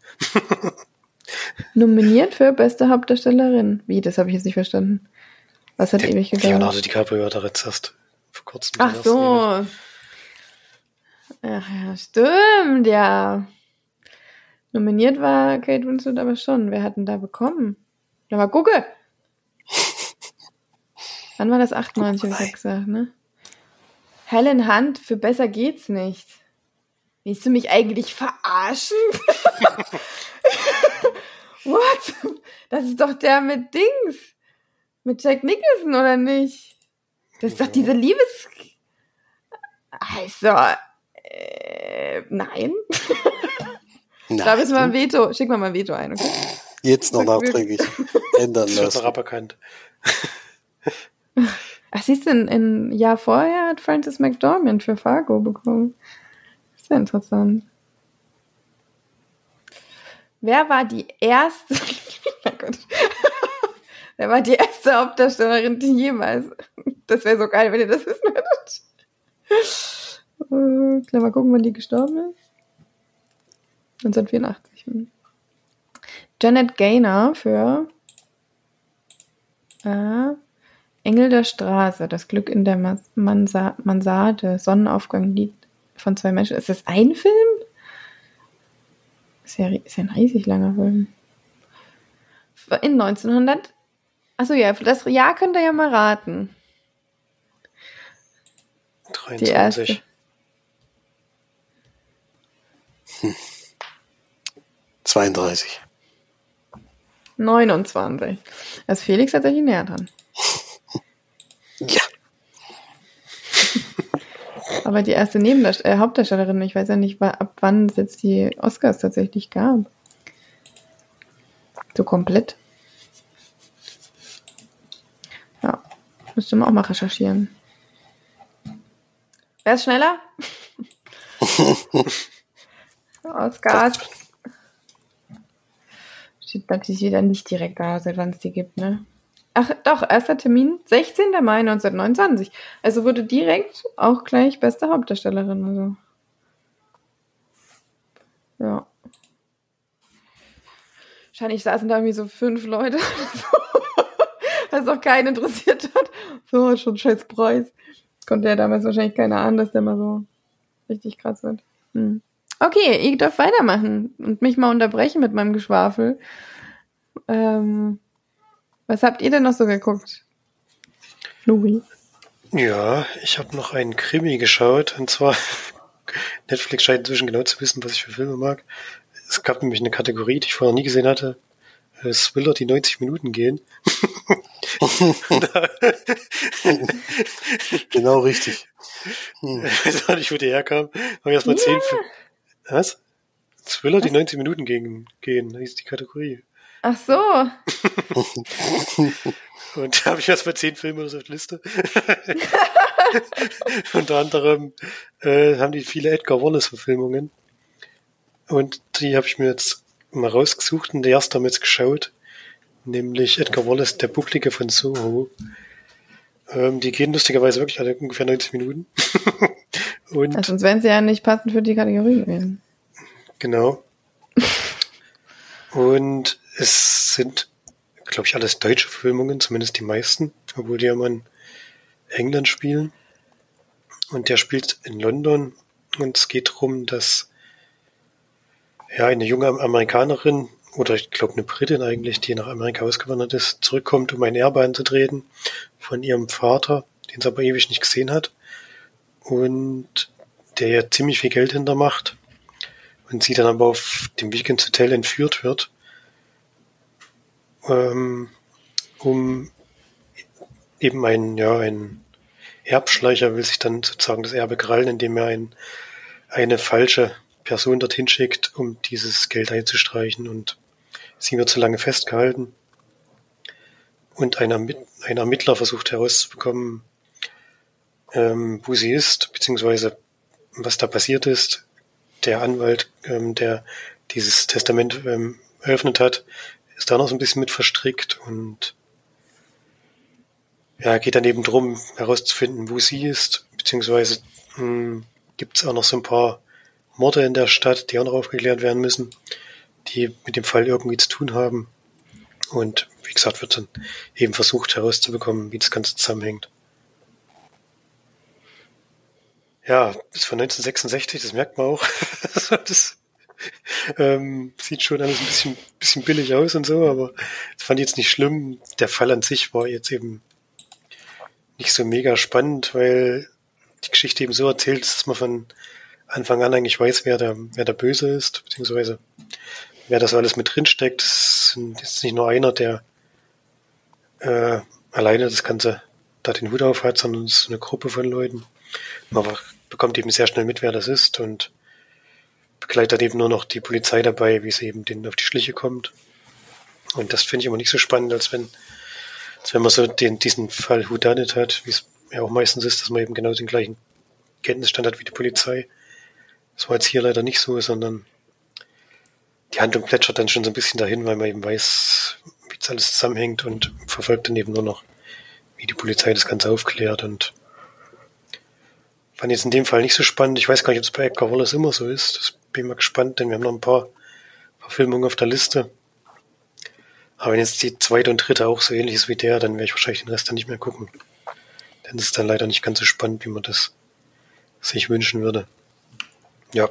Nominiert für beste Hauptdarstellerin. Wie, das habe ich jetzt nicht verstanden. Was hat Der, ewig gedauert? Leonardo DiCaprio hat er jetzt erst vor kurzem. Ach so. Ach ja, stimmt, ja. Nominiert war Kate Winslet aber schon. Wer hat denn da bekommen? Ja, mal gucke. Wann war das 98, habe ich gesagt, ne? Helen Hunt, für besser geht's nicht. Willst du mich eigentlich verarschen? What? Das ist doch der mit Dings. Mit Jack Nicholson, oder nicht? Das ist doch diese Liebes... Also, äh, nein. nein. Da müssen wir ein Veto. Schick mal mal ein Veto ein, okay? Jetzt noch nachträglich ändern lassen. Das wird noch aberkannt. Ach, siehst du, ein Jahr vorher hat Francis McDormand für Fargo bekommen. Sehr interessant. Wer war die erste? oh Gott. Wer war die erste Hauptdarstellerin, die jemals? Das wäre so geil, wenn ihr das wissen würdet. Äh, mal gucken, wann die gestorben ist. 1984. Janet Gaynor für äh, Engel der Straße, das Glück in der Mansa Mansarde, Sonnenaufgang, Lied von zwei Menschen. Ist das ein Film? Ist ja, ist ja ein riesig langer Film. In 1900. Achso, ja, das Jahr könnt ihr ja mal raten. 23. Die erste. Hm. 32. 29. Da ist Felix tatsächlich näher dran. Ja. Aber die erste Nebendarst äh, Hauptdarstellerin, ich weiß ja nicht, ab wann es jetzt die Oscars tatsächlich gab. So komplett. Ja, müsste man auch mal recherchieren. Wer ist schneller? Oscars Steht natürlich wieder nicht direkt da, seit wann es die gibt, ne? Ach, doch, erster Termin, 16. Mai 1929. Also wurde direkt auch gleich beste Hauptdarstellerin, also. Ja. Wahrscheinlich saßen da irgendwie so fünf Leute, was auch keinen interessiert hat. So, schon scheiß Preis. Konnte ja damals wahrscheinlich keiner ahnen, dass der mal so richtig krass wird. Hm. Okay, ich darf weitermachen und mich mal unterbrechen mit meinem Geschwafel. Ähm, was habt ihr denn noch so geguckt? Louis? Ja, ich habe noch einen Krimi geschaut und zwar Netflix scheint inzwischen genau zu wissen, was ich für Filme mag. Es gab nämlich eine Kategorie, die ich vorher nie gesehen hatte. Thriller, die 90 Minuten gehen. genau richtig. Hm. Ich weiß auch nicht, wo die herkam. Haben wir erstmal yeah. zehn. Was? Thriller, die 90 Minuten gehen, gehen, hieß die Kategorie. Ach so. Und da habe ich erstmal zehn Filme auf der Liste. Unter anderem äh, haben die viele Edgar Wallace-Verfilmungen. Und die habe ich mir jetzt mal rausgesucht und der erste haben wir jetzt geschaut. Nämlich Edgar Wallace, der Bucklige von Soho. Ähm, die gehen lustigerweise wirklich alle ungefähr 90 Minuten. und also sonst wären sie ja nicht passend für die Kategorie gewesen. Genau. und es sind, glaube ich, alles deutsche Filmungen, zumindest die meisten, obwohl die ja mal in England spielen. Und der spielt in London und es geht darum, dass ja eine junge Amerikanerin oder ich glaube eine Britin eigentlich, die nach Amerika ausgewandert ist, zurückkommt, um ein Erbe anzutreten von ihrem Vater, den sie aber ewig nicht gesehen hat und der ja ziemlich viel Geld hintermacht und sie dann aber auf dem Weg ins Hotel entführt wird, ähm, um eben ein, ja, ein Erbschleicher will sich dann sozusagen das Erbe krallen, indem er ein, eine falsche Person dorthin schickt, um dieses Geld einzustreichen und sie wird zu lange festgehalten. Und ein, ein Ermittler versucht herauszubekommen, ähm, wo sie ist, beziehungsweise was da passiert ist. Der Anwalt, ähm, der dieses Testament ähm, eröffnet hat, ist da noch so ein bisschen mit verstrickt und ja, geht dann eben drum, herauszufinden, wo sie ist, beziehungsweise hm, gibt es auch noch so ein paar Morde in der Stadt, die auch noch aufgeklärt werden müssen, die mit dem Fall irgendwie zu tun haben. Und wie gesagt, wird dann eben versucht herauszubekommen, wie das Ganze zusammenhängt. Ja, ist von 1966, das merkt man auch. das ähm, sieht schon alles ein bisschen, bisschen billig aus und so, aber das fand ich jetzt nicht schlimm. Der Fall an sich war jetzt eben nicht so mega spannend, weil die Geschichte eben so erzählt ist, dass man von Anfang an eigentlich weiß, wer der, wer der Böse ist, beziehungsweise wer das alles mit drin steckt. Es ist nicht nur einer, der äh, alleine das Ganze da den Hut auf hat, sondern es ist eine Gruppe von Leuten. Man bekommt eben sehr schnell mit, wer das ist und begleitet eben nur noch die Polizei dabei, wie es eben denen auf die Schliche kommt. Und das finde ich immer nicht so spannend, als wenn also wenn man so den, diesen Fall Whodunit hat, wie es ja auch meistens ist, dass man eben genau den gleichen Kenntnisstand hat wie die Polizei. Das war jetzt hier leider nicht so, sondern die Handlung plätschert dann schon so ein bisschen dahin, weil man eben weiß, es alles zusammenhängt und verfolgt dann eben nur noch, wie die Polizei das Ganze aufklärt und fand jetzt in dem Fall nicht so spannend. Ich weiß gar nicht, ob es bei Edgar Wallace immer so ist. Das bin ich mal gespannt, denn wir haben noch ein paar Verfilmungen auf der Liste. Aber wenn jetzt die zweite und dritte auch so ähnlich ist wie der, dann werde ich wahrscheinlich den Rest dann nicht mehr gucken. Denn das ist dann leider nicht ganz so spannend, wie man das sich wünschen würde. Ja,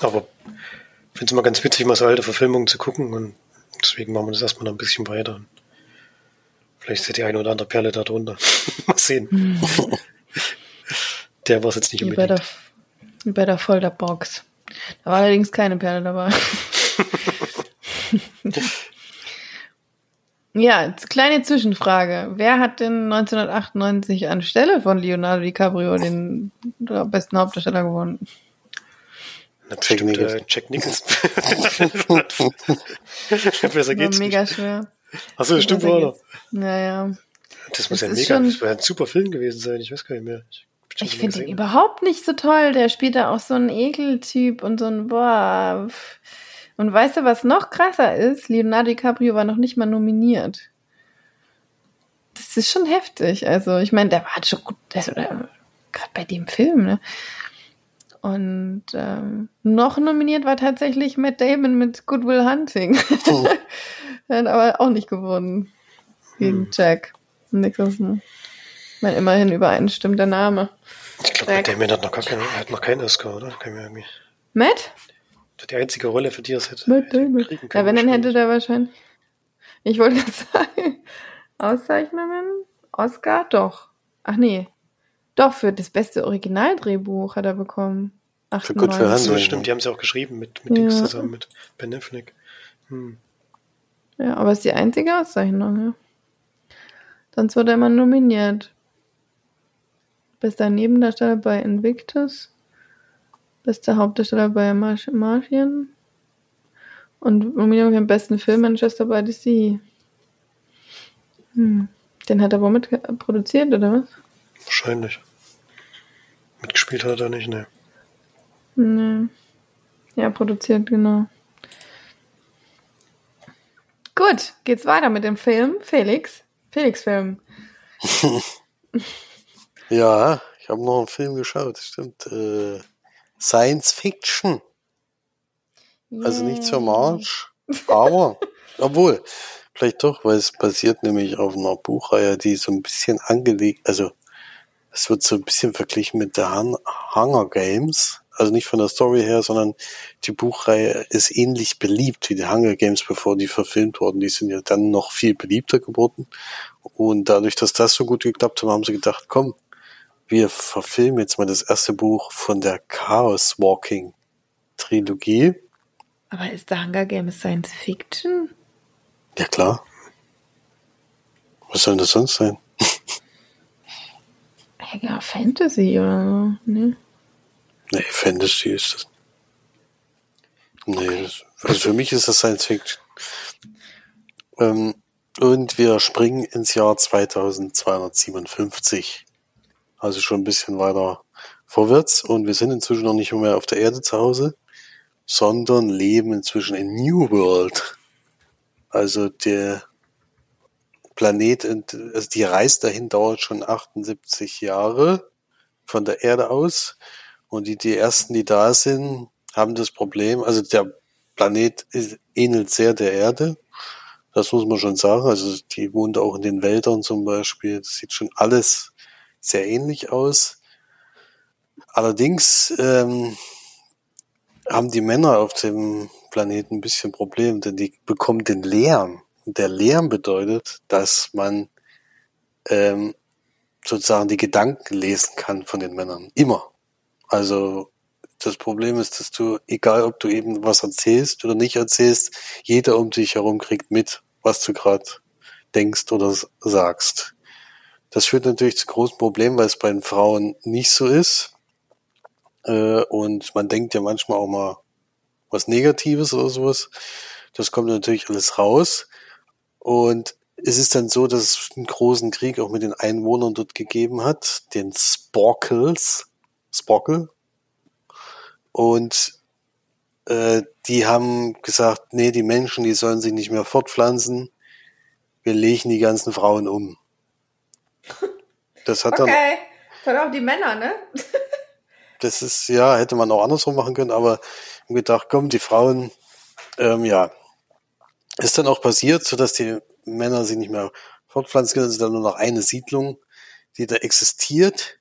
aber ich finde es immer ganz witzig, mal so alte Verfilmungen zu gucken und deswegen machen wir das erstmal noch ein bisschen weiter. Vielleicht ist ja die eine oder andere Perle da drunter. mal sehen. der war es jetzt nicht wie unbedingt. Bei der, wie bei der Folterbox. Da war allerdings keine Perle dabei. Ja, kleine Zwischenfrage. Wer hat denn 1998 anstelle von Leonardo DiCaprio den besten Hauptdarsteller gewonnen? Jack Nicholson. Jack Nicholson. Besser geht's mega nicht. schwer. Achso, das stimmt wohl noch. Naja. Das muss das ja mega, das wäre ein super Film gewesen sein, ich weiß gar nicht mehr. Ich, ich finde ihn überhaupt nicht so toll. Der spielt da auch so einen Ekeltyp und so ein, boah, und weißt du, was noch krasser ist? Leonardo DiCaprio war noch nicht mal nominiert. Das ist schon heftig. Also, ich meine, der war schon gut, also, gerade bei dem Film, ne? Und ähm, noch nominiert war tatsächlich Matt Damon mit Goodwill Hunting. Oh. er hat aber auch nicht gewonnen. Gegen hm. Jack Nicholson. Ich meine, immerhin übereinstimmt der Name. Ich glaube, Matt Damon hat noch, gar keine, hat noch keinen Oscar, oder? Matt? Die einzige Rolle, für die er es hätte, hätte kriegen können. Ja, wenn, dann hätte der wahrscheinlich. Ich wollte gerade sagen, Auszeichnungen, Oscar, doch. Ach nee. Doch, für das beste Originaldrehbuch hat er bekommen. Für gut für So, stimmt, die haben sie auch geschrieben mit, mit ja. Dings zusammen, mit Ben Affleck. Hm. Ja, aber es ist die einzige Auszeichnung, ja. Sonst wurde er immer nominiert. Bester Nebendarsteller bei Invictus. Bester Hauptdarsteller bei March Martian. Und Nominierung für den besten Film Manchester by the Sea. Hm. Den hat er womit produziert, oder was? Wahrscheinlich. Mitgespielt hat er nicht, ne. Nee. Ja, produziert, genau. Gut, geht's weiter mit dem Film. Felix. Felix-Film. ja, ich habe noch einen Film geschaut, stimmt. Äh, Science Fiction. Yeah. Also nicht zur March, aber, obwohl, vielleicht doch, weil es basiert nämlich auf einer Buchreihe, die so ein bisschen angelegt, also es wird so ein bisschen verglichen mit der Hunger Games. Also nicht von der Story her, sondern die Buchreihe ist ähnlich beliebt wie die Hunger Games, bevor die verfilmt wurden. Die sind ja dann noch viel beliebter geworden. Und dadurch, dass das so gut geklappt hat, haben sie gedacht, komm, wir verfilmen jetzt mal das erste Buch von der Chaos Walking Trilogie. Aber ist der Hunger Games Science Fiction? Ja, klar. Was soll das sonst sein? Ja, Fantasy oder so, ne? Nee, Fantasy ist das. Nee, das, also für mich ist das Science Fiction. Ähm, und wir springen ins Jahr 2257. Also schon ein bisschen weiter vorwärts. Und wir sind inzwischen noch nicht mehr auf der Erde zu Hause, sondern leben inzwischen in New World. Also der Planet, also die Reise dahin dauert schon 78 Jahre von der Erde aus. Und die, die ersten, die da sind, haben das Problem, also der Planet ist, ähnelt sehr der Erde. Das muss man schon sagen. Also die wohnt auch in den Wäldern zum Beispiel. Das sieht schon alles sehr ähnlich aus. Allerdings ähm, haben die Männer auf dem Planeten ein bisschen Problem, denn die bekommen den Lärm. Und der Lärm bedeutet, dass man ähm, sozusagen die Gedanken lesen kann von den Männern. Immer. Also das Problem ist, dass du, egal ob du eben was erzählst oder nicht erzählst, jeder um dich herum kriegt mit, was du gerade denkst oder sagst. Das führt natürlich zu großen Problemen, weil es bei den Frauen nicht so ist. Äh, und man denkt ja manchmal auch mal was Negatives oder sowas. Das kommt natürlich alles raus. Und es ist dann so, dass es einen großen Krieg auch mit den Einwohnern dort gegeben hat, den Sporkles. Spockle. Und äh, die haben gesagt, nee, die Menschen, die sollen sich nicht mehr fortpflanzen. Wir legen die ganzen Frauen um. Das hat okay. dann. Okay, dann auch die Männer, ne? das ist, ja, hätte man auch andersrum machen können, aber ich gedacht, komm, die Frauen, ähm, ja. Ist dann auch passiert, so dass die Männer sich nicht mehr fortpflanzen können. Es ist dann nur noch eine Siedlung, die da existiert.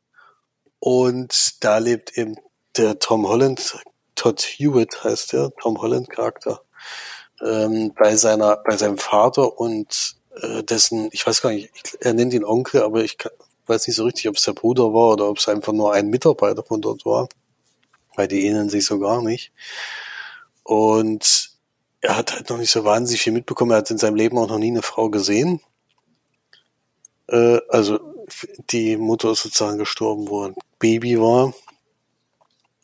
Und da lebt eben der Tom Holland, Todd Hewitt heißt der, Tom Holland Charakter, ähm, bei seiner, bei seinem Vater und äh, dessen, ich weiß gar nicht, er nennt ihn Onkel, aber ich kann, weiß nicht so richtig, ob es der Bruder war oder ob es einfach nur ein Mitarbeiter von dort war, weil die ähneln sich so gar nicht. Und er hat halt noch nicht so wahnsinnig viel mitbekommen. Er hat in seinem Leben auch noch nie eine Frau gesehen. Äh, also die Mutter ist sozusagen gestorben, wo er Baby war.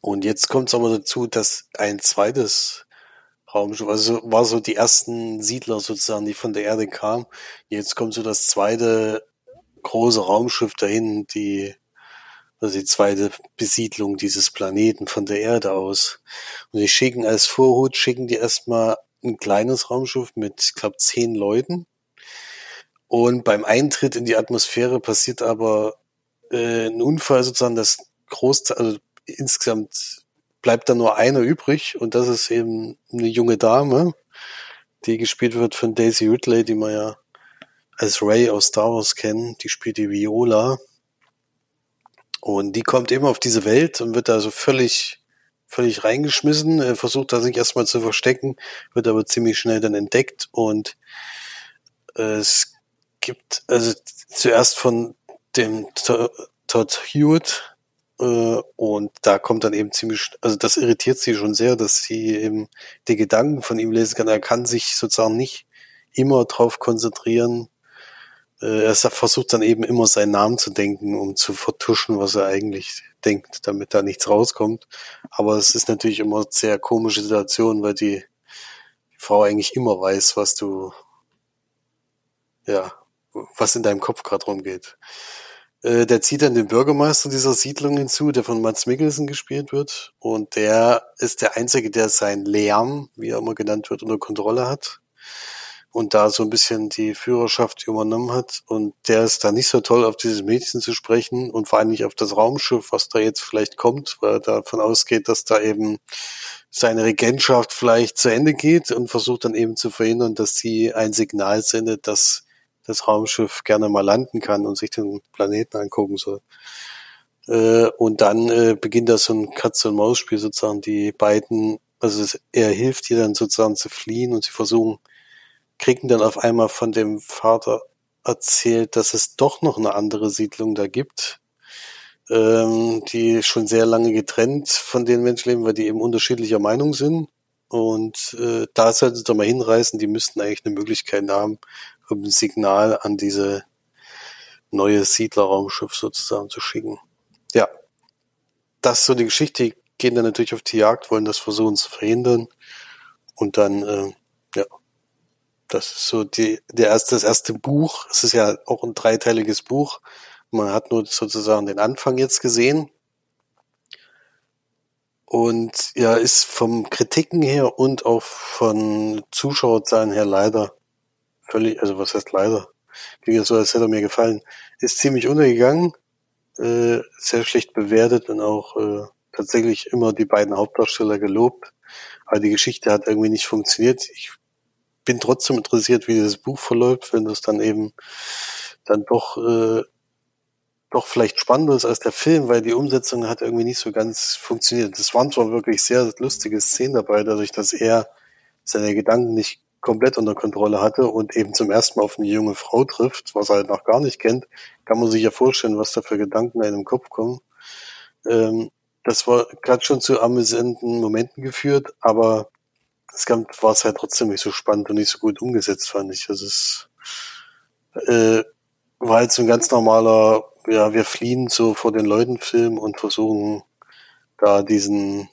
Und jetzt kommt es aber dazu, dass ein zweites Raumschiff, also war so die ersten Siedler sozusagen, die von der Erde kamen. Jetzt kommt so das zweite große Raumschiff dahin, die, also die zweite Besiedlung dieses Planeten von der Erde aus. Und die schicken als Vorhut, schicken die erstmal ein kleines Raumschiff mit, ich glaube, zehn Leuten. Und beim Eintritt in die Atmosphäre passiert aber äh, ein Unfall sozusagen, das Großteil, also insgesamt bleibt da nur einer übrig und das ist eben eine junge Dame, die gespielt wird von Daisy Ridley, die man ja als Ray aus Star Wars kennen. Die spielt die Viola. Und die kommt eben auf diese Welt und wird da so völlig, völlig reingeschmissen, versucht da sich erstmal zu verstecken, wird aber ziemlich schnell dann entdeckt und äh, es gibt, also zuerst von dem Todd Hewitt, äh, und da kommt dann eben ziemlich, also das irritiert sie schon sehr, dass sie eben die Gedanken von ihm lesen kann. Er kann sich sozusagen nicht immer drauf konzentrieren. Äh, er versucht dann eben immer seinen Namen zu denken, um zu vertuschen, was er eigentlich denkt, damit da nichts rauskommt. Aber es ist natürlich immer sehr komische Situation, weil die Frau eigentlich immer weiß, was du, ja, was in deinem Kopf gerade rumgeht. Äh, der zieht dann den Bürgermeister dieser Siedlung hinzu, der von Mats Mikkelsen gespielt wird. Und der ist der Einzige, der seinen Lärm, wie er immer genannt wird, unter Kontrolle hat. Und da so ein bisschen die Führerschaft übernommen hat. Und der ist da nicht so toll, auf dieses Mädchen zu sprechen und vor allem nicht auf das Raumschiff, was da jetzt vielleicht kommt, weil er davon ausgeht, dass da eben seine Regentschaft vielleicht zu Ende geht und versucht dann eben zu verhindern, dass sie ein Signal sendet, dass das Raumschiff gerne mal landen kann und sich den Planeten angucken soll. Äh, und dann äh, beginnt da so ein Katz-und-Maus-Spiel sozusagen. Die beiden, also es, er hilft ihr dann sozusagen zu fliehen und sie versuchen, kriegen dann auf einmal von dem Vater erzählt, dass es doch noch eine andere Siedlung da gibt, ähm, die schon sehr lange getrennt von den Menschen leben, weil die eben unterschiedlicher Meinung sind. Und äh, da sollten sie doch mal hinreißen, die müssten eigentlich eine Möglichkeit haben, Signal an diese neue Siedlerraumschiff sozusagen zu schicken. Ja, das ist so die Geschichte. Die gehen dann natürlich auf die Jagd, wollen das versuchen zu verhindern. Und dann, äh, ja, das ist so die, der erste, das erste Buch. Es ist ja auch ein dreiteiliges Buch. Man hat nur sozusagen den Anfang jetzt gesehen. Und ja, ist vom Kritiken her und auch von Zuschauerzahlen her leider völlig, also was heißt leider, klingt so, als hätte er mir gefallen, ist ziemlich untergegangen, äh, sehr schlecht bewertet und auch äh, tatsächlich immer die beiden Hauptdarsteller gelobt. Aber die Geschichte hat irgendwie nicht funktioniert. Ich bin trotzdem interessiert, wie dieses Buch verläuft, wenn das dann eben dann doch äh, doch vielleicht spannender ist als der Film, weil die Umsetzung hat irgendwie nicht so ganz funktioniert. Es waren zwar wirklich sehr lustige Szenen dabei, dadurch, dass er seine Gedanken nicht komplett unter Kontrolle hatte und eben zum ersten Mal auf eine junge Frau trifft, was er halt noch gar nicht kennt, kann man sich ja vorstellen, was da für Gedanken in den Kopf kommen. Ähm, das war gerade schon zu amüsanten Momenten geführt, aber es war es halt trotzdem nicht so spannend und nicht so gut umgesetzt, fand ich. Also es äh, war halt so ein ganz normaler, ja, wir fliehen so vor den Leuten Film und versuchen da diesen,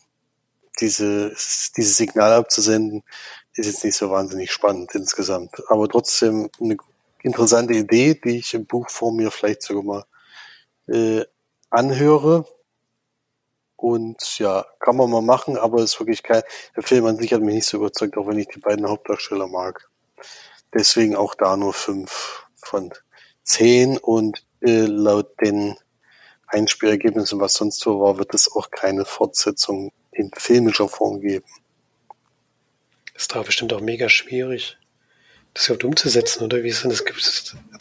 diese, dieses Signal abzusenden, ist jetzt nicht so wahnsinnig spannend insgesamt. Aber trotzdem eine interessante Idee, die ich im Buch vor mir vielleicht sogar mal äh, anhöre. Und ja, kann man mal machen, aber ist wirklich kein, der Film an sich hat mich nicht so überzeugt, auch wenn ich die beiden Hauptdarsteller mag. Deswegen auch da nur fünf von zehn und äh, laut den Einspielergebnissen, was sonst so war, wird es auch keine Fortsetzung in filmischer Form geben. Ist da bestimmt auch mega schwierig, das überhaupt umzusetzen, oder wie ist denn das?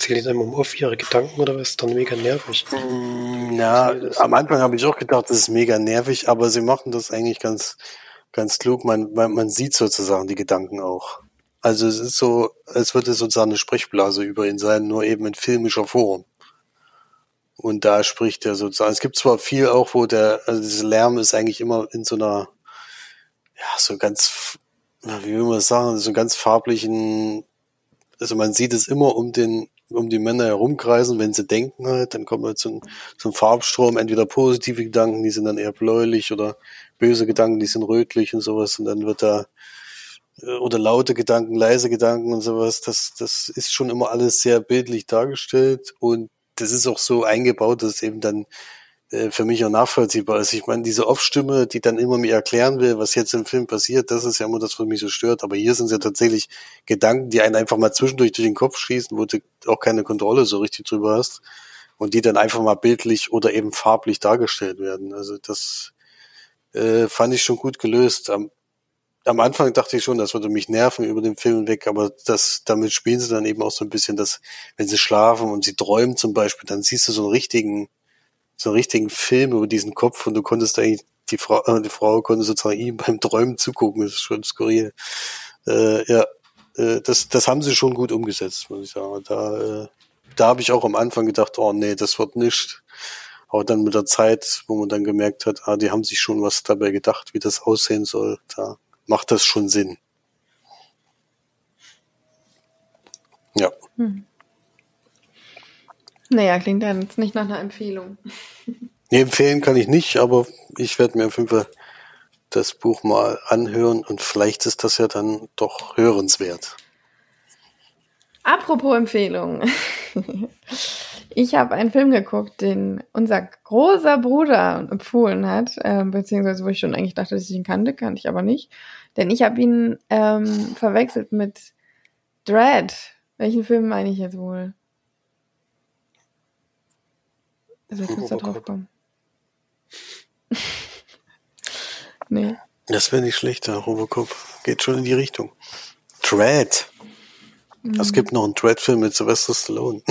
die dann um auf ihre Gedanken oder was? Ist dann mega nervig. Mm, ja, am Anfang habe ich auch gedacht, das ist mega nervig, aber sie machen das eigentlich ganz, ganz klug. Man, man, man sieht sozusagen die Gedanken auch. Also es ist so, als würde sozusagen eine Sprechblase über ihn sein, nur eben in filmischer Form. Und da spricht er sozusagen. Es gibt zwar viel auch, wo der, also dieser Lärm ist eigentlich immer in so einer, ja, so ganz wie will man das sagen, so ganz farblichen, also man sieht es immer um den, um die Männer herumkreisen, wenn sie denken halt, dann kommt ein, so ein Farbstrom, entweder positive Gedanken, die sind dann eher bläulich oder böse Gedanken, die sind rötlich und sowas und dann wird da äh, oder laute Gedanken, leise Gedanken und sowas, das, das ist schon immer alles sehr bildlich dargestellt und das ist auch so eingebaut, dass eben dann für mich auch nachvollziehbar ist. Ich meine, diese Off-Stimme, die dann immer mir erklären will, was jetzt im Film passiert, das ist ja immer das, was mich so stört. Aber hier sind es ja tatsächlich Gedanken, die einen einfach mal zwischendurch durch den Kopf schießen, wo du auch keine Kontrolle so richtig drüber hast und die dann einfach mal bildlich oder eben farblich dargestellt werden. Also das äh, fand ich schon gut gelöst. Am, am Anfang dachte ich schon, das würde mich nerven über den Film weg, aber das, damit spielen sie dann eben auch so ein bisschen, dass, wenn sie schlafen und sie träumen zum Beispiel, dann siehst du so einen richtigen so einen richtigen Film über diesen Kopf und du konntest eigentlich, die Frau, äh, die Frau konnte sozusagen ihm beim Träumen zugucken, das ist schon skurril. Äh, ja, äh, das, das haben sie schon gut umgesetzt, muss ich sagen. Da, äh, da habe ich auch am Anfang gedacht, oh nee, das wird nicht. Aber dann mit der Zeit, wo man dann gemerkt hat, ah, die haben sich schon was dabei gedacht, wie das aussehen soll, da macht das schon Sinn. Hm. Naja, klingt dann jetzt nicht nach einer Empfehlung. Nee, empfehlen kann ich nicht, aber ich werde mir auf jeden Fall das Buch mal anhören und vielleicht ist das ja dann doch hörenswert. Apropos Empfehlung. Ich habe einen Film geguckt, den unser großer Bruder empfohlen hat, äh, beziehungsweise wo ich schon eigentlich dachte, dass ich ihn kannte, kannte ich aber nicht. Denn ich habe ihn ähm, verwechselt mit Dread. Welchen Film meine ich jetzt wohl? Also ich muss da drauf kommen. nee. Das wäre nicht schlechter, Robocop. Geht schon in die Richtung. Dread. Mhm. Es gibt noch einen Dread-Film mit Sylvester Stallone.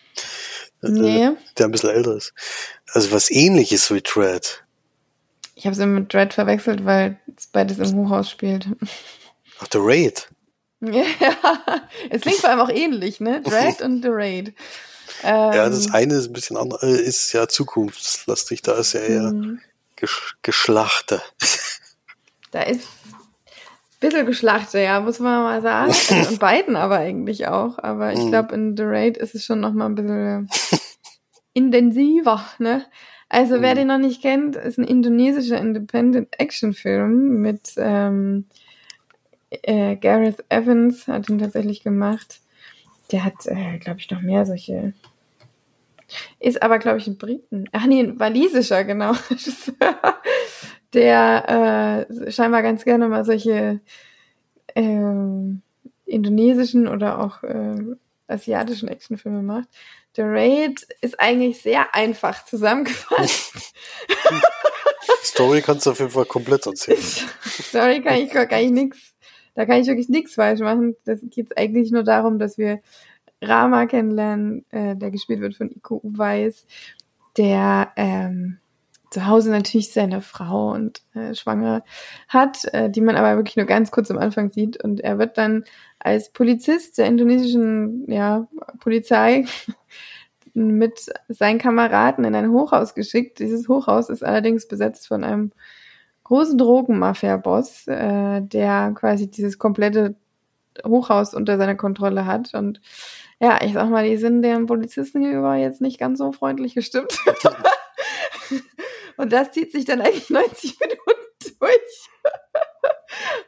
nee. Der ein bisschen älter ist. Also was ähnliches wie Dread. Ich habe es mit Dread verwechselt, weil es beides im Hochhaus spielt. Ach, The Raid. Ja, es klingt vor allem auch ähnlich, ne? Dread und The Raid. Ähm, ja, das eine ist ein bisschen anders, äh, ist ja zukunftslastig, da ist ja eher mhm. Gesch Geschlachte. Da ist ein bisschen Geschlachte, ja, muss man mal sagen. Also in beiden aber eigentlich auch. Aber ich mhm. glaube, in The Raid ist es schon noch mal ein bisschen intensiver, ne? Also, wer mhm. den noch nicht kennt, ist ein indonesischer Independent-Action-Film mit ähm, äh, Gareth Evans, hat ihn tatsächlich gemacht. Der hat, äh, glaube ich, noch mehr solche ist aber, glaube ich, ein Briten. Ach nee, ein walisischer, genau. der äh, scheinbar ganz gerne mal solche äh, indonesischen oder auch äh, asiatischen Actionfilme macht. The Raid ist eigentlich sehr einfach zusammengefasst. Story kannst du auf jeden Fall komplett erzählen. Story kann ich gar nicht nix. Da kann ich wirklich nichts falsch machen. Das geht eigentlich nur darum, dass wir Rama kennenlernen, äh, der gespielt wird von Iko Uweis, der ähm, zu Hause natürlich seine Frau und äh, schwanger hat, äh, die man aber wirklich nur ganz kurz am Anfang sieht. Und er wird dann als Polizist der indonesischen ja, Polizei mit seinen Kameraden in ein Hochhaus geschickt. Dieses Hochhaus ist allerdings besetzt von einem großen Drogenmafia-Boss, äh, der quasi dieses komplette Hochhaus unter seiner Kontrolle hat. Und ja, ich sag mal, die sind dem Polizisten gegenüber jetzt nicht ganz so freundlich gestimmt. Und das zieht sich dann eigentlich 90 Minuten durch.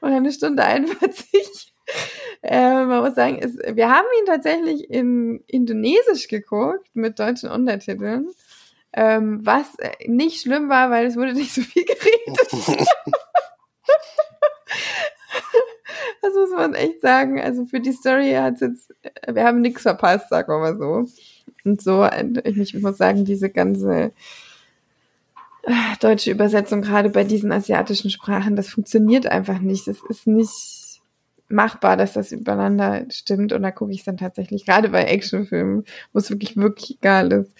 Und eine Stunde 41. Äh, man muss sagen, es, wir haben ihn tatsächlich in Indonesisch geguckt mit deutschen Untertiteln. Ähm, was nicht schlimm war, weil es wurde nicht so viel geredet. Das muss man echt sagen. Also für die Story hat es jetzt, wir haben nichts verpasst, sagen wir mal so. Und so, ich muss sagen, diese ganze äh, deutsche Übersetzung, gerade bei diesen asiatischen Sprachen, das funktioniert einfach nicht. Es ist nicht machbar, dass das übereinander stimmt. Und da gucke ich es dann tatsächlich, gerade bei Actionfilmen, wo es wirklich, wirklich egal ist,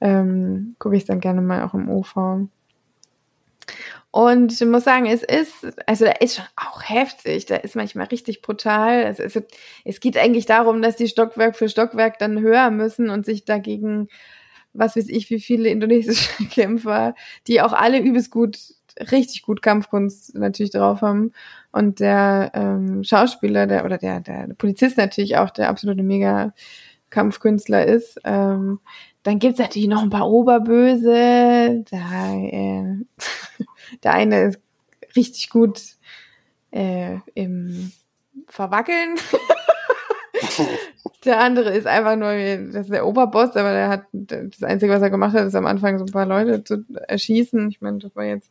ähm, gucke ich es dann gerne mal auch im OV. Und ich muss sagen, es ist, also da ist schon auch heftig, da ist manchmal richtig brutal. Also es, es geht eigentlich darum, dass die Stockwerk für Stockwerk dann höher müssen und sich dagegen, was weiß ich, wie viele indonesische Kämpfer, die auch alle übelst gut, richtig gut Kampfkunst natürlich drauf haben. Und der ähm, Schauspieler, der oder der, der Polizist natürlich auch, der absolute mega Kampfkünstler ist. Ähm, dann gibt's natürlich noch ein paar Oberböse. Da, äh, der eine ist richtig gut äh, im Verwackeln. der andere ist einfach nur, das ist der Oberboss, aber der hat, das Einzige, was er gemacht hat, ist am Anfang so ein paar Leute zu erschießen. Ich meine, das war jetzt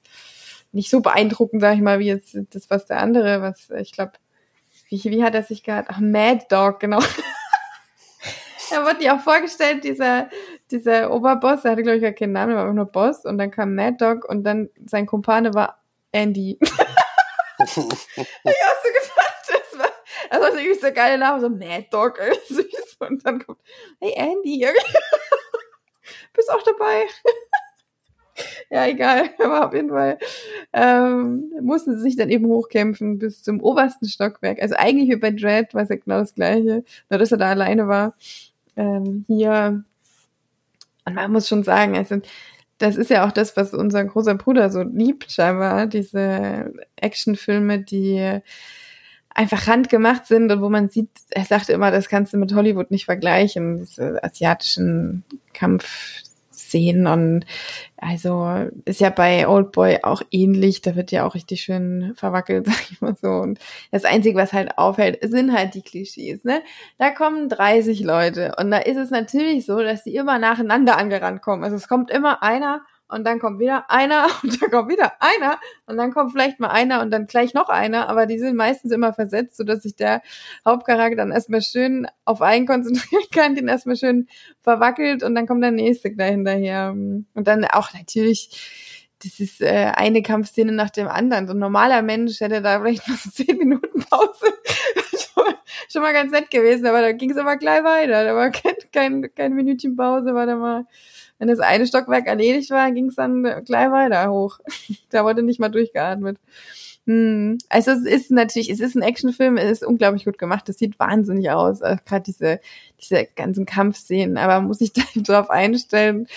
nicht so beeindruckend, sag ich mal, wie jetzt das, was der andere, was, ich glaube, wie, wie hat er sich gehabt? Ach, Mad Dog, genau. er wurde ja auch vorgestellt, dieser, dieser Oberboss, der hatte, glaube ich, gar keinen Namen, der war einfach nur Boss. Und dann kam Mad Dog und dann sein Kumpane war Andy. ich hab so gedacht, das war, das war irgendwie so geile Name, so Mad Dog, süß. Und dann kommt, hey Andy, bist auch dabei. ja, egal, aber auf jeden Fall ähm, mussten sie sich dann eben hochkämpfen bis zum obersten Stockwerk. Also eigentlich wie bei Dread war es ja genau das gleiche, nur dass er da alleine war ähm, hier, und man muss schon sagen, also das ist ja auch das, was unser großer Bruder so liebt, scheinbar, diese Actionfilme, die einfach handgemacht sind und wo man sieht, er sagte immer, das kannst du mit Hollywood nicht vergleichen, diese asiatischen Kampfszenen und also ist ja bei Oldboy auch ähnlich, da wird ja auch richtig schön verwackelt, sag ich mal so. Und das Einzige, was halt auffällt, sind halt die Klischees, ne? Da kommen 30 Leute und da ist es natürlich so, dass die immer nacheinander angerannt kommen. Also es kommt immer einer und dann kommt wieder einer und dann kommt wieder einer und dann kommt vielleicht mal einer und dann gleich noch einer, aber die sind meistens immer versetzt, sodass sich der Hauptcharakter dann erstmal schön auf einen konzentrieren kann, den erstmal schön verwackelt und dann kommt der nächste gleich hinterher. Und dann auch natürlich, das ist äh, eine Kampfszene nach dem anderen. So ein normaler Mensch hätte da vielleicht noch so zehn Minuten Pause. schon mal ganz nett gewesen, aber da ging es aber gleich weiter. Da war kein, kein, kein Minütchen Pause, war da mal wenn das eine Stockwerk erledigt war, ging es dann gleich weiter hoch. da wurde nicht mal durchgeatmet. Hm. Also es ist natürlich, es ist ein Actionfilm, es ist unglaublich gut gemacht, es sieht wahnsinnig aus, gerade diese, diese ganzen Kampfszenen, aber muss ich da drauf einstellen,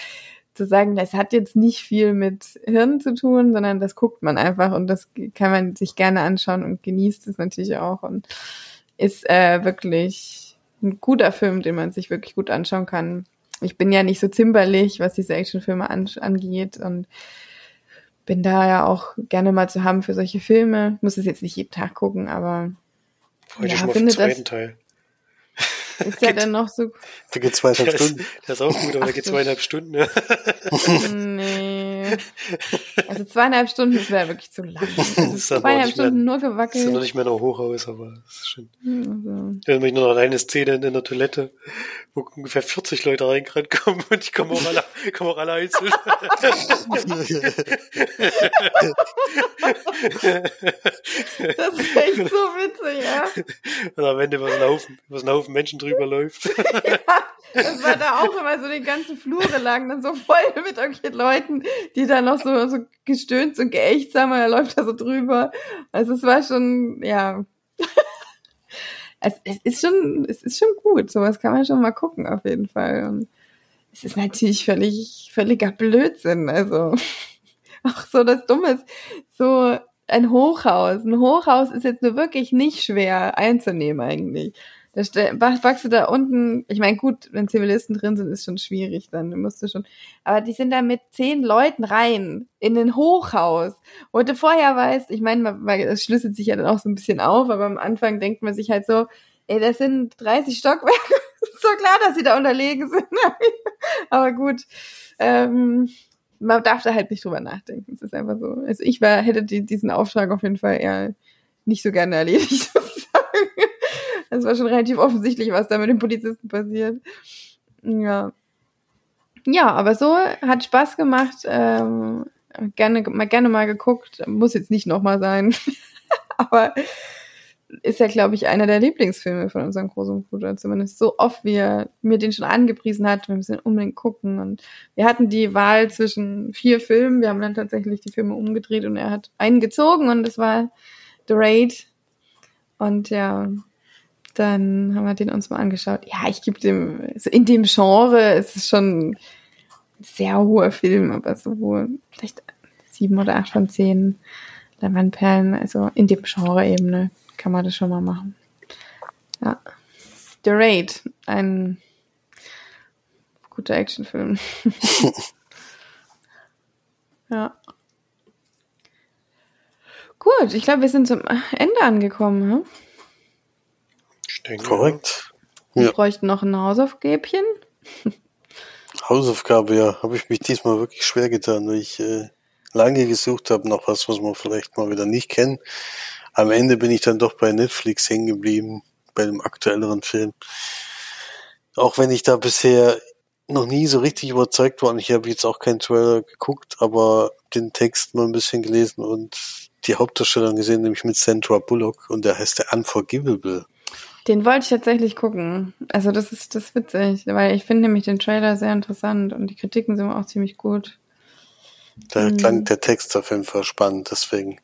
zu sagen, das hat jetzt nicht viel mit Hirn zu tun, sondern das guckt man einfach und das kann man sich gerne anschauen und genießt es natürlich auch und ist äh, wirklich ein guter Film, den man sich wirklich gut anschauen kann ich bin ja nicht so zimperlich, was diese Actionfilme an, angeht und bin da ja auch gerne mal zu haben für solche Filme. Muss es jetzt nicht jeden Tag gucken, aber Heute ja, schon mal finde das, Teil. Ist ja dann noch so. Da geht zweieinhalb Stunden. Das ist auch gut, aber Ach, da geht zweieinhalb Stunden. Ja. nee. Also zweieinhalb Stunden ist wäre wirklich zu lang. Also zweieinhalb Stunden mehr, nur gewackelt. Das ist ja noch nicht mehr noch Hochhaus, aber das ist schon. Also. Ich erinnere mich nur noch an eine Szene in der Toilette, wo ungefähr 40 Leute reingerannt kommen und die kommen auch alle, kommen auch alle einzeln. das ist echt so witzig, ja. Und am Ende was ein Haufen, was ein Haufen Menschen drüber läuft. ja, das war da auch immer so, die ganzen Flure lagen dann so voll mit irgendwelchen Leuten, die da noch so, so gestöhnt und geächt haben, und er läuft da so drüber. Also es war schon, ja. es, es ist schon, es ist schon gut. Sowas kann man schon mal gucken, auf jeden Fall. Und es ist natürlich völlig, völliger Blödsinn. Also auch so das Dumme ist, so ein Hochhaus. Ein Hochhaus ist jetzt nur wirklich nicht schwer einzunehmen eigentlich. Da wachst du da unten, ich meine, gut, wenn Zivilisten drin sind, ist schon schwierig, dann musst du schon. Aber die sind da mit zehn Leuten rein in ein Hochhaus. Und du vorher weißt, ich meine, es schlüsselt sich ja dann auch so ein bisschen auf, aber am Anfang denkt man sich halt so, ey, das sind 30 Stockwerke. so klar, dass sie da unterlegen sind. aber gut. Ähm, man darf da halt nicht drüber nachdenken. Es ist einfach so. Also ich war, hätte die, diesen Auftrag auf jeden Fall eher nicht so gerne erledigt. Es war schon relativ offensichtlich, was da mit den Polizisten passiert. Ja. Ja, aber so hat Spaß gemacht. Ähm, gerne, mal, gerne mal geguckt. Muss jetzt nicht nochmal sein. aber ist ja, glaube ich, einer der Lieblingsfilme von unserem großen Bruder. Zumindest so oft, wie er mir den schon angepriesen hat. Wir müssen unbedingt gucken. Und wir hatten die Wahl zwischen vier Filmen. Wir haben dann tatsächlich die Filme umgedreht und er hat einen gezogen und das war The Raid. Und ja, dann haben wir den uns mal angeschaut. Ja, ich gebe dem, also in dem Genre ist es schon ein sehr hoher Film, aber so vielleicht sieben oder acht von zehn Leinwandperlen, also in dem Genre-Ebene kann man das schon mal machen. Ja. The Raid, ein guter Actionfilm. ja. Gut, ich glaube, wir sind zum Ende angekommen. Hm? Ich denke. Korrekt. Wir ja. bräuchten noch ein Hausaufgäbchen. Hausaufgabe, ja, habe ich mich diesmal wirklich schwer getan, weil ich äh, lange gesucht habe nach was, was man vielleicht mal wieder nicht kennt. Am Ende bin ich dann doch bei Netflix hängen geblieben, bei dem aktuelleren Film. Auch wenn ich da bisher noch nie so richtig überzeugt war und ich habe jetzt auch keinen Trailer geguckt, aber den Text mal ein bisschen gelesen und die Hauptdarstellerin gesehen, nämlich mit Sandra Bullock und der heißt der Unforgivable. Den wollte ich tatsächlich gucken. Also das ist das ist witzig, weil ich finde nämlich den Trailer sehr interessant und die Kritiken sind auch ziemlich gut. Da hm. klang der Text auf jeden Fall spannend, deswegen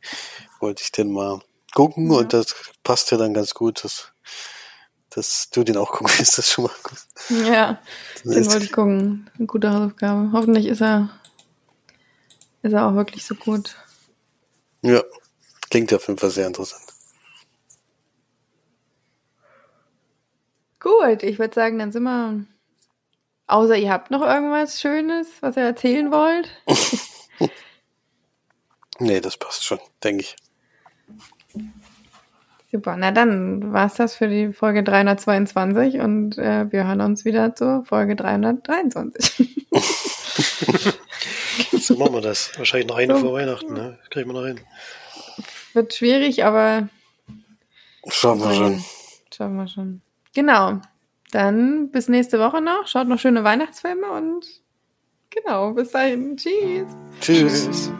wollte ich den mal gucken ja. und das passt ja dann ganz gut, dass, dass du den auch gucken willst, das schon mal gut. Ja, den wollte ich gucken. Eine gute Hausaufgabe. Hoffentlich ist er, ist er auch wirklich so gut. Ja, klingt auf jeden Fall sehr interessant. Gut, ich würde sagen, dann sind wir. Außer ihr habt noch irgendwas Schönes, was ihr erzählen wollt. nee, das passt schon, denke ich. Super, na dann war es das für die Folge 322 und äh, wir hören uns wieder zur Folge 323. so machen wir das. Wahrscheinlich noch eine so. vor Weihnachten, ne? Das kriegen wir noch hin. Wird schwierig, aber. Schaffen wir schon. Schaffen wir schon. Genau. Dann bis nächste Woche noch. Schaut noch schöne Weihnachtsfilme und genau, bis dahin. Tschüss. Tschüss. Tschüss.